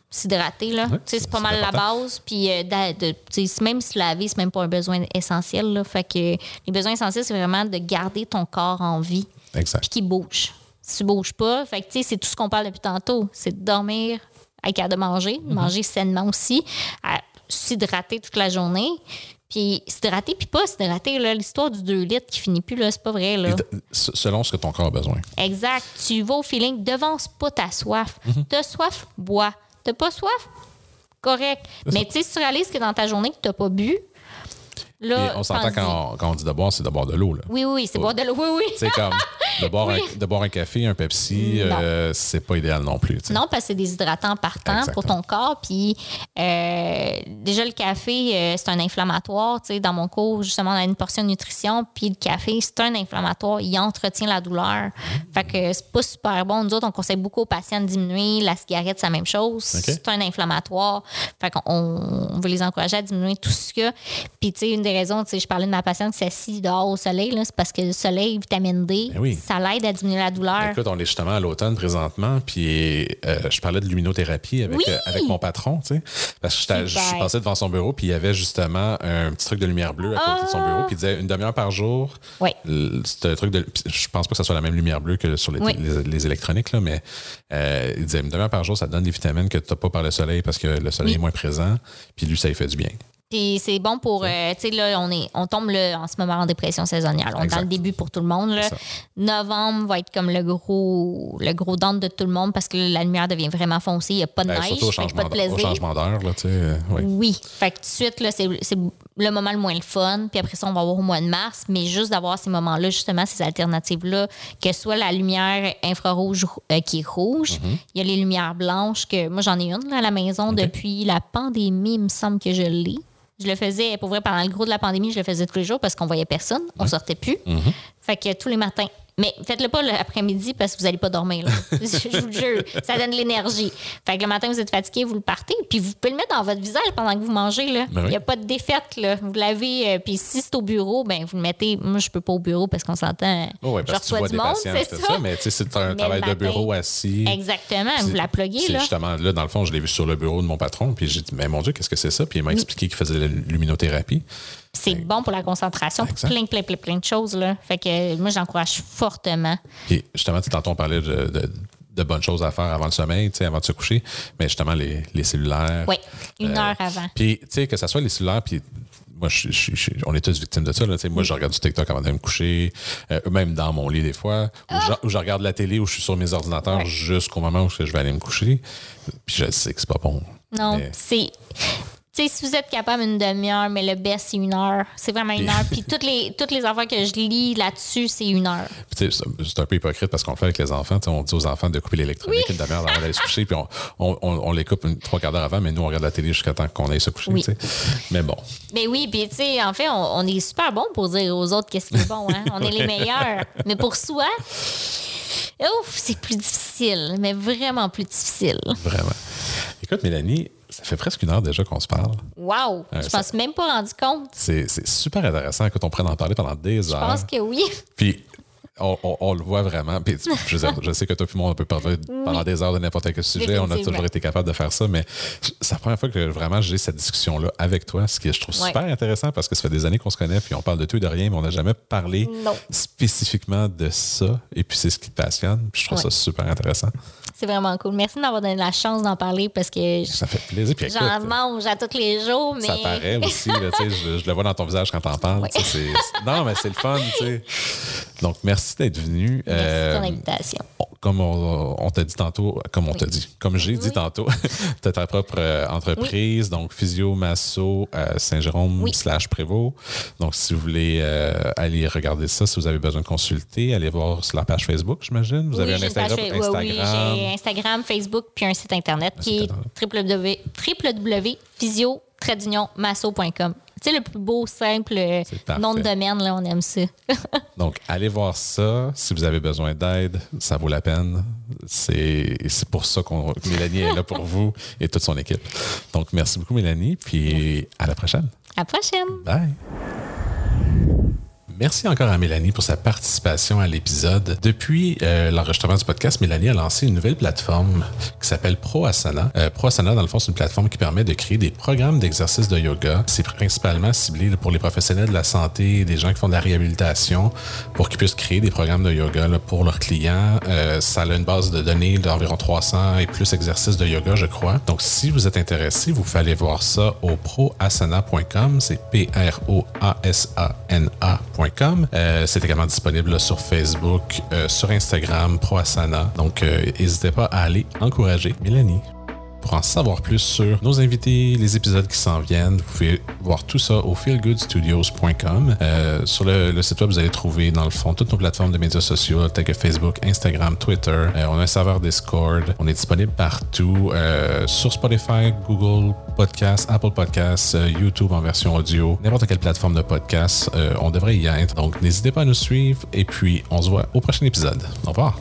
s'hydrater. Là. Ouais, Tu sais, c'est pas mal la base. Puis euh, de, sais, même se laver, c'est même pas un besoin essentiel. Là. Fait que les besoins essentiels, c'est vraiment de garder ton corps en vie Exact. puis qu'il bouge. Si tu bouges pas, fait que, tu sais, c'est tout ce qu'on parle depuis tantôt. C'est de dormir, être capable de manger, Mhm. manger sainement aussi, à s'hydrater toute la journée. Puis s'hydrater, puis pas s'hydrater. là, L'histoire du 2 litres qui finit plus, là, c'est pas vrai. Là. De- Selon ce que ton corps a besoin. Exact. Tu vas au feeling, devance pas ta soif. T'as soif, bois. T'as pas soif, correct. Mais tu sais, si tu réalises que dans ta journée, que t'as pas bu, là, on s'entend quand on, quand on dit de boire, c'est de boire de l'eau. là. Oui, oui, c'est boire de l'eau. Oui, oui. C'est comme de boire, Oui. un, de boire un café, un Pepsi, euh, c'est pas idéal non plus. Non, parce que c'est déshydratant partant pour ton corps. Puis euh, déjà, le café, euh, c'est un inflammatoire. Dans mon cours, justement, on a une portion de nutrition. Puis le café, c'est un inflammatoire. Il entretient la douleur. Fait que c'est pas super bon. Nous autres, on conseille beaucoup aux patients de diminuer. La cigarette, c'est la même chose. C'est un inflammatoire. Fait qu'on on veut les encourager à diminuer tout ça. Puis, tu sais, une des raisons, tu sais, je parlais de ma patiente qui s'assit dehors au soleil, c'est parce que le soleil, vitamine D, Ben oui. ça l'aide à diminuer la douleur. Écoute, on est justement à l'automne présentement, puis euh, je parlais de luminothérapie avec, Oui! euh, avec mon patron, tu sais. Parce que je suis passé devant son bureau, puis il y avait justement un petit truc de lumière bleue à côté de son Ah! bureau, puis il disait une demi-heure par jour. Oui. C'est un truc de. Je pense pas que ce soit la même lumière bleue que sur les, Oui. les, les électroniques, là, mais euh, il disait une demi-heure par jour, ça te donne des vitamines que tu n'as pas par le soleil parce que le soleil est moins présent, puis lui, ça lui fait du bien. Puis c'est bon pour, euh, tu sais, là, on, est, on tombe là, en ce moment en dépression saisonnière. On est dans le début pour tout le monde. là. Novembre va être comme le gros le gros down de tout le monde parce que la lumière devient vraiment foncée. Il n'y a pas de Ben, neige, fait pas de au plaisir. changement d'heure, là, tu sais. euh, oui. Oui. Fait que tout de suite, là, c'est, c'est le moment le moins le fun. Puis après ça, on va avoir au mois de mars. Mais juste d'avoir ces moments-là, justement, ces alternatives-là, que ce soit la lumière infrarouge euh, qui est rouge, Mm-hmm. il y a les lumières blanches que moi, j'en ai une là, à la maison depuis la pandémie, il me semble que je l'ai. Je le faisais, pour vrai, pendant le gros de la pandémie, je le faisais tous les jours parce qu'on voyait personne. On sortait plus. Mm-hmm. Fait que tous les matins. Mais faites-le pas l'après-midi parce que vous n'allez pas dormir. là. je vous le jure, ça donne de l'énergie. Fait que le matin, vous êtes fatigué, vous le partez. Puis vous pouvez le mettre dans votre visage pendant que vous mangez. Là. Ben oui. Il n'y a pas de défaite. Là. Vous l'avez. euh, puis si c'est au bureau, ben vous le mettez. Moi, je peux pas au bureau parce qu'on s'entend. Oh, ouais, je parce que tu reçois vois du des monde, patients, c'est c'est ça. ça, mais c'est un travail de bureau assis. Exactement. Vous l'appluguez. C'est là. justement là, dans le fond, je l'ai vu sur le bureau de mon patron, puis j'ai dit, mais mon Dieu, qu'est-ce que c'est ça? Puis il m'a expliqué qu'il faisait de la luminothérapie. C'est bon pour la concentration, pour plein, plein, plein, plein de choses. Là. Fait que moi, j'encourage fortement. Puis justement, tu tantôt, on parlait de, de- de bonnes choses à faire avant le sommeil, tu sais, avant de se coucher, mais justement, les, les cellulaires. Oui, une Euh, heure avant. Puis, tu sais, que ce soit les cellulaires, puis moi, je, je- je- on est tous victimes de ça. Là, moi, je regarde du TikTok avant de me coucher, euh, même dans mon lit des fois, ou, je, ou je regarde la télé, ou je suis sur mes ordinateurs Ouais. jusqu'au moment où je vais aller me coucher. Puis je sais que c'est pas bon. Non, Mais- c'est. Sais, si vous êtes capable une demi-heure, mais le best, c'est une heure. C'est vraiment une heure. Puis toutes les, toutes les affaires que je lis là-dessus, c'est une heure. C'est- un peu hypocrite parce qu'on le fait avec les enfants. On dit aux enfants de couper l'électronique une demi-heure avant d'aller se coucher, puis on, on, on- on les coupe une, trois quarts d'heure avant, mais nous, on regarde la télé jusqu'à temps qu'on aille se coucher. Oui. Mais bon, Mais oui, puis tu sais, en fait, on, on est super bon pour dire aux autres qu'est-ce qui est bon. Hein? On est les meilleurs. Mais pour soi, Ouf, c'est plus difficile, mais vraiment plus difficile. Vraiment. Écoute, Mélanie, ça fait presque une heure déjà qu'on se parle. Wow! Ouais, je ça- pense même pas rendu compte. C'est super intéressant que on prenne en parler pendant des Je heures. pense que oui. Puis on, on- on le voit vraiment. Puis, je, sais que toi et moi, on peut parler pendant des heures de n'importe quel sujet. On a toujours été capable de faire ça, mais c'est la première fois que vraiment j'ai cette discussion-là avec toi, ce qui je trouve Ouais. super intéressant parce que ça fait des années qu'on se connaît, puis on parle de tout et de rien, mais on n'a jamais parlé Non. spécifiquement de ça. Et puis c'est ce qui te passionne. Puis je trouve Ouais. ça super intéressant. C'est vraiment cool. Merci de m'avoir donné la chance d'en parler parce que Ça fait plaisir. J'en mange à tous les jours, mais. Ça paraît aussi, là, je, je le vois dans ton visage quand t'en parles. non, mais c'est le fun. Donc, merci d'être venu. Merci de ton Euh, invitation. on- comme on, on t'a dit tantôt, comme on t'a dit, comme j'ai dit tantôt, tu as ta propre euh, entreprise, donc Physio Masso euh, Saint-Jérôme slash Prévost. Donc, si vous voulez euh, aller regarder ça, si vous avez besoin de consulter, allez voir sur la page Facebook, j'imagine. Vous avez Oui, un une page Instagram, oui, Instagram. j'ai Instagram, Facebook, puis un site internet Un qui site est www.physio-masso.com. Tu sais, le plus beau, simple euh, nom de domaine, là, on aime ça. Donc, allez voir ça. Si vous avez besoin d'aide, ça vaut la peine. C'est c'est pour ça qu'on Mélanie est là pour vous et toute son équipe. Donc, merci beaucoup, Mélanie. Puis, à la prochaine. À la prochaine! Bye. Merci encore à Mélanie pour sa participation à l'épisode. Depuis euh, l'enregistrement du podcast, Mélanie a lancé une nouvelle plateforme qui s'appelle ProAsana. Euh, ProAsana, dans le fond, c'est une plateforme qui permet de créer des programmes d'exercice de yoga. C'est principalement ciblé pour les professionnels de la santé, des gens qui font de la réhabilitation, pour qu'ils puissent créer des programmes de yoga pour leurs clients. Euh, ça a une base de données d'environ 300 et plus exercices de yoga, je crois. Donc, si vous êtes intéressé, vous pouvez voir ça au proasana.com. C'est P-R-O-A-S-A-N-A.com. Euh, c'est également disponible sur Facebook, euh, sur Instagram, ProAsana. Donc, euh, n'hésitez pas à aller encourager Mélanie. Pour en savoir plus sur nos invités, les épisodes qui s'en viennent, vous pouvez voir tout ça au feelgoodstudios.com. Euh, sur le, site web, vous allez trouver, dans le fond, toutes nos plateformes de médias sociaux, telles que Facebook, Instagram, Twitter. Euh, on a un serveur Discord. On est disponible partout, euh, sur Spotify, Google Podcasts, Apple Podcasts, euh, YouTube en version audio, n'importe quelle plateforme de podcast. on devrait y être. Donc, n'hésitez pas à nous suivre et puis on se voit au prochain épisode. Au revoir.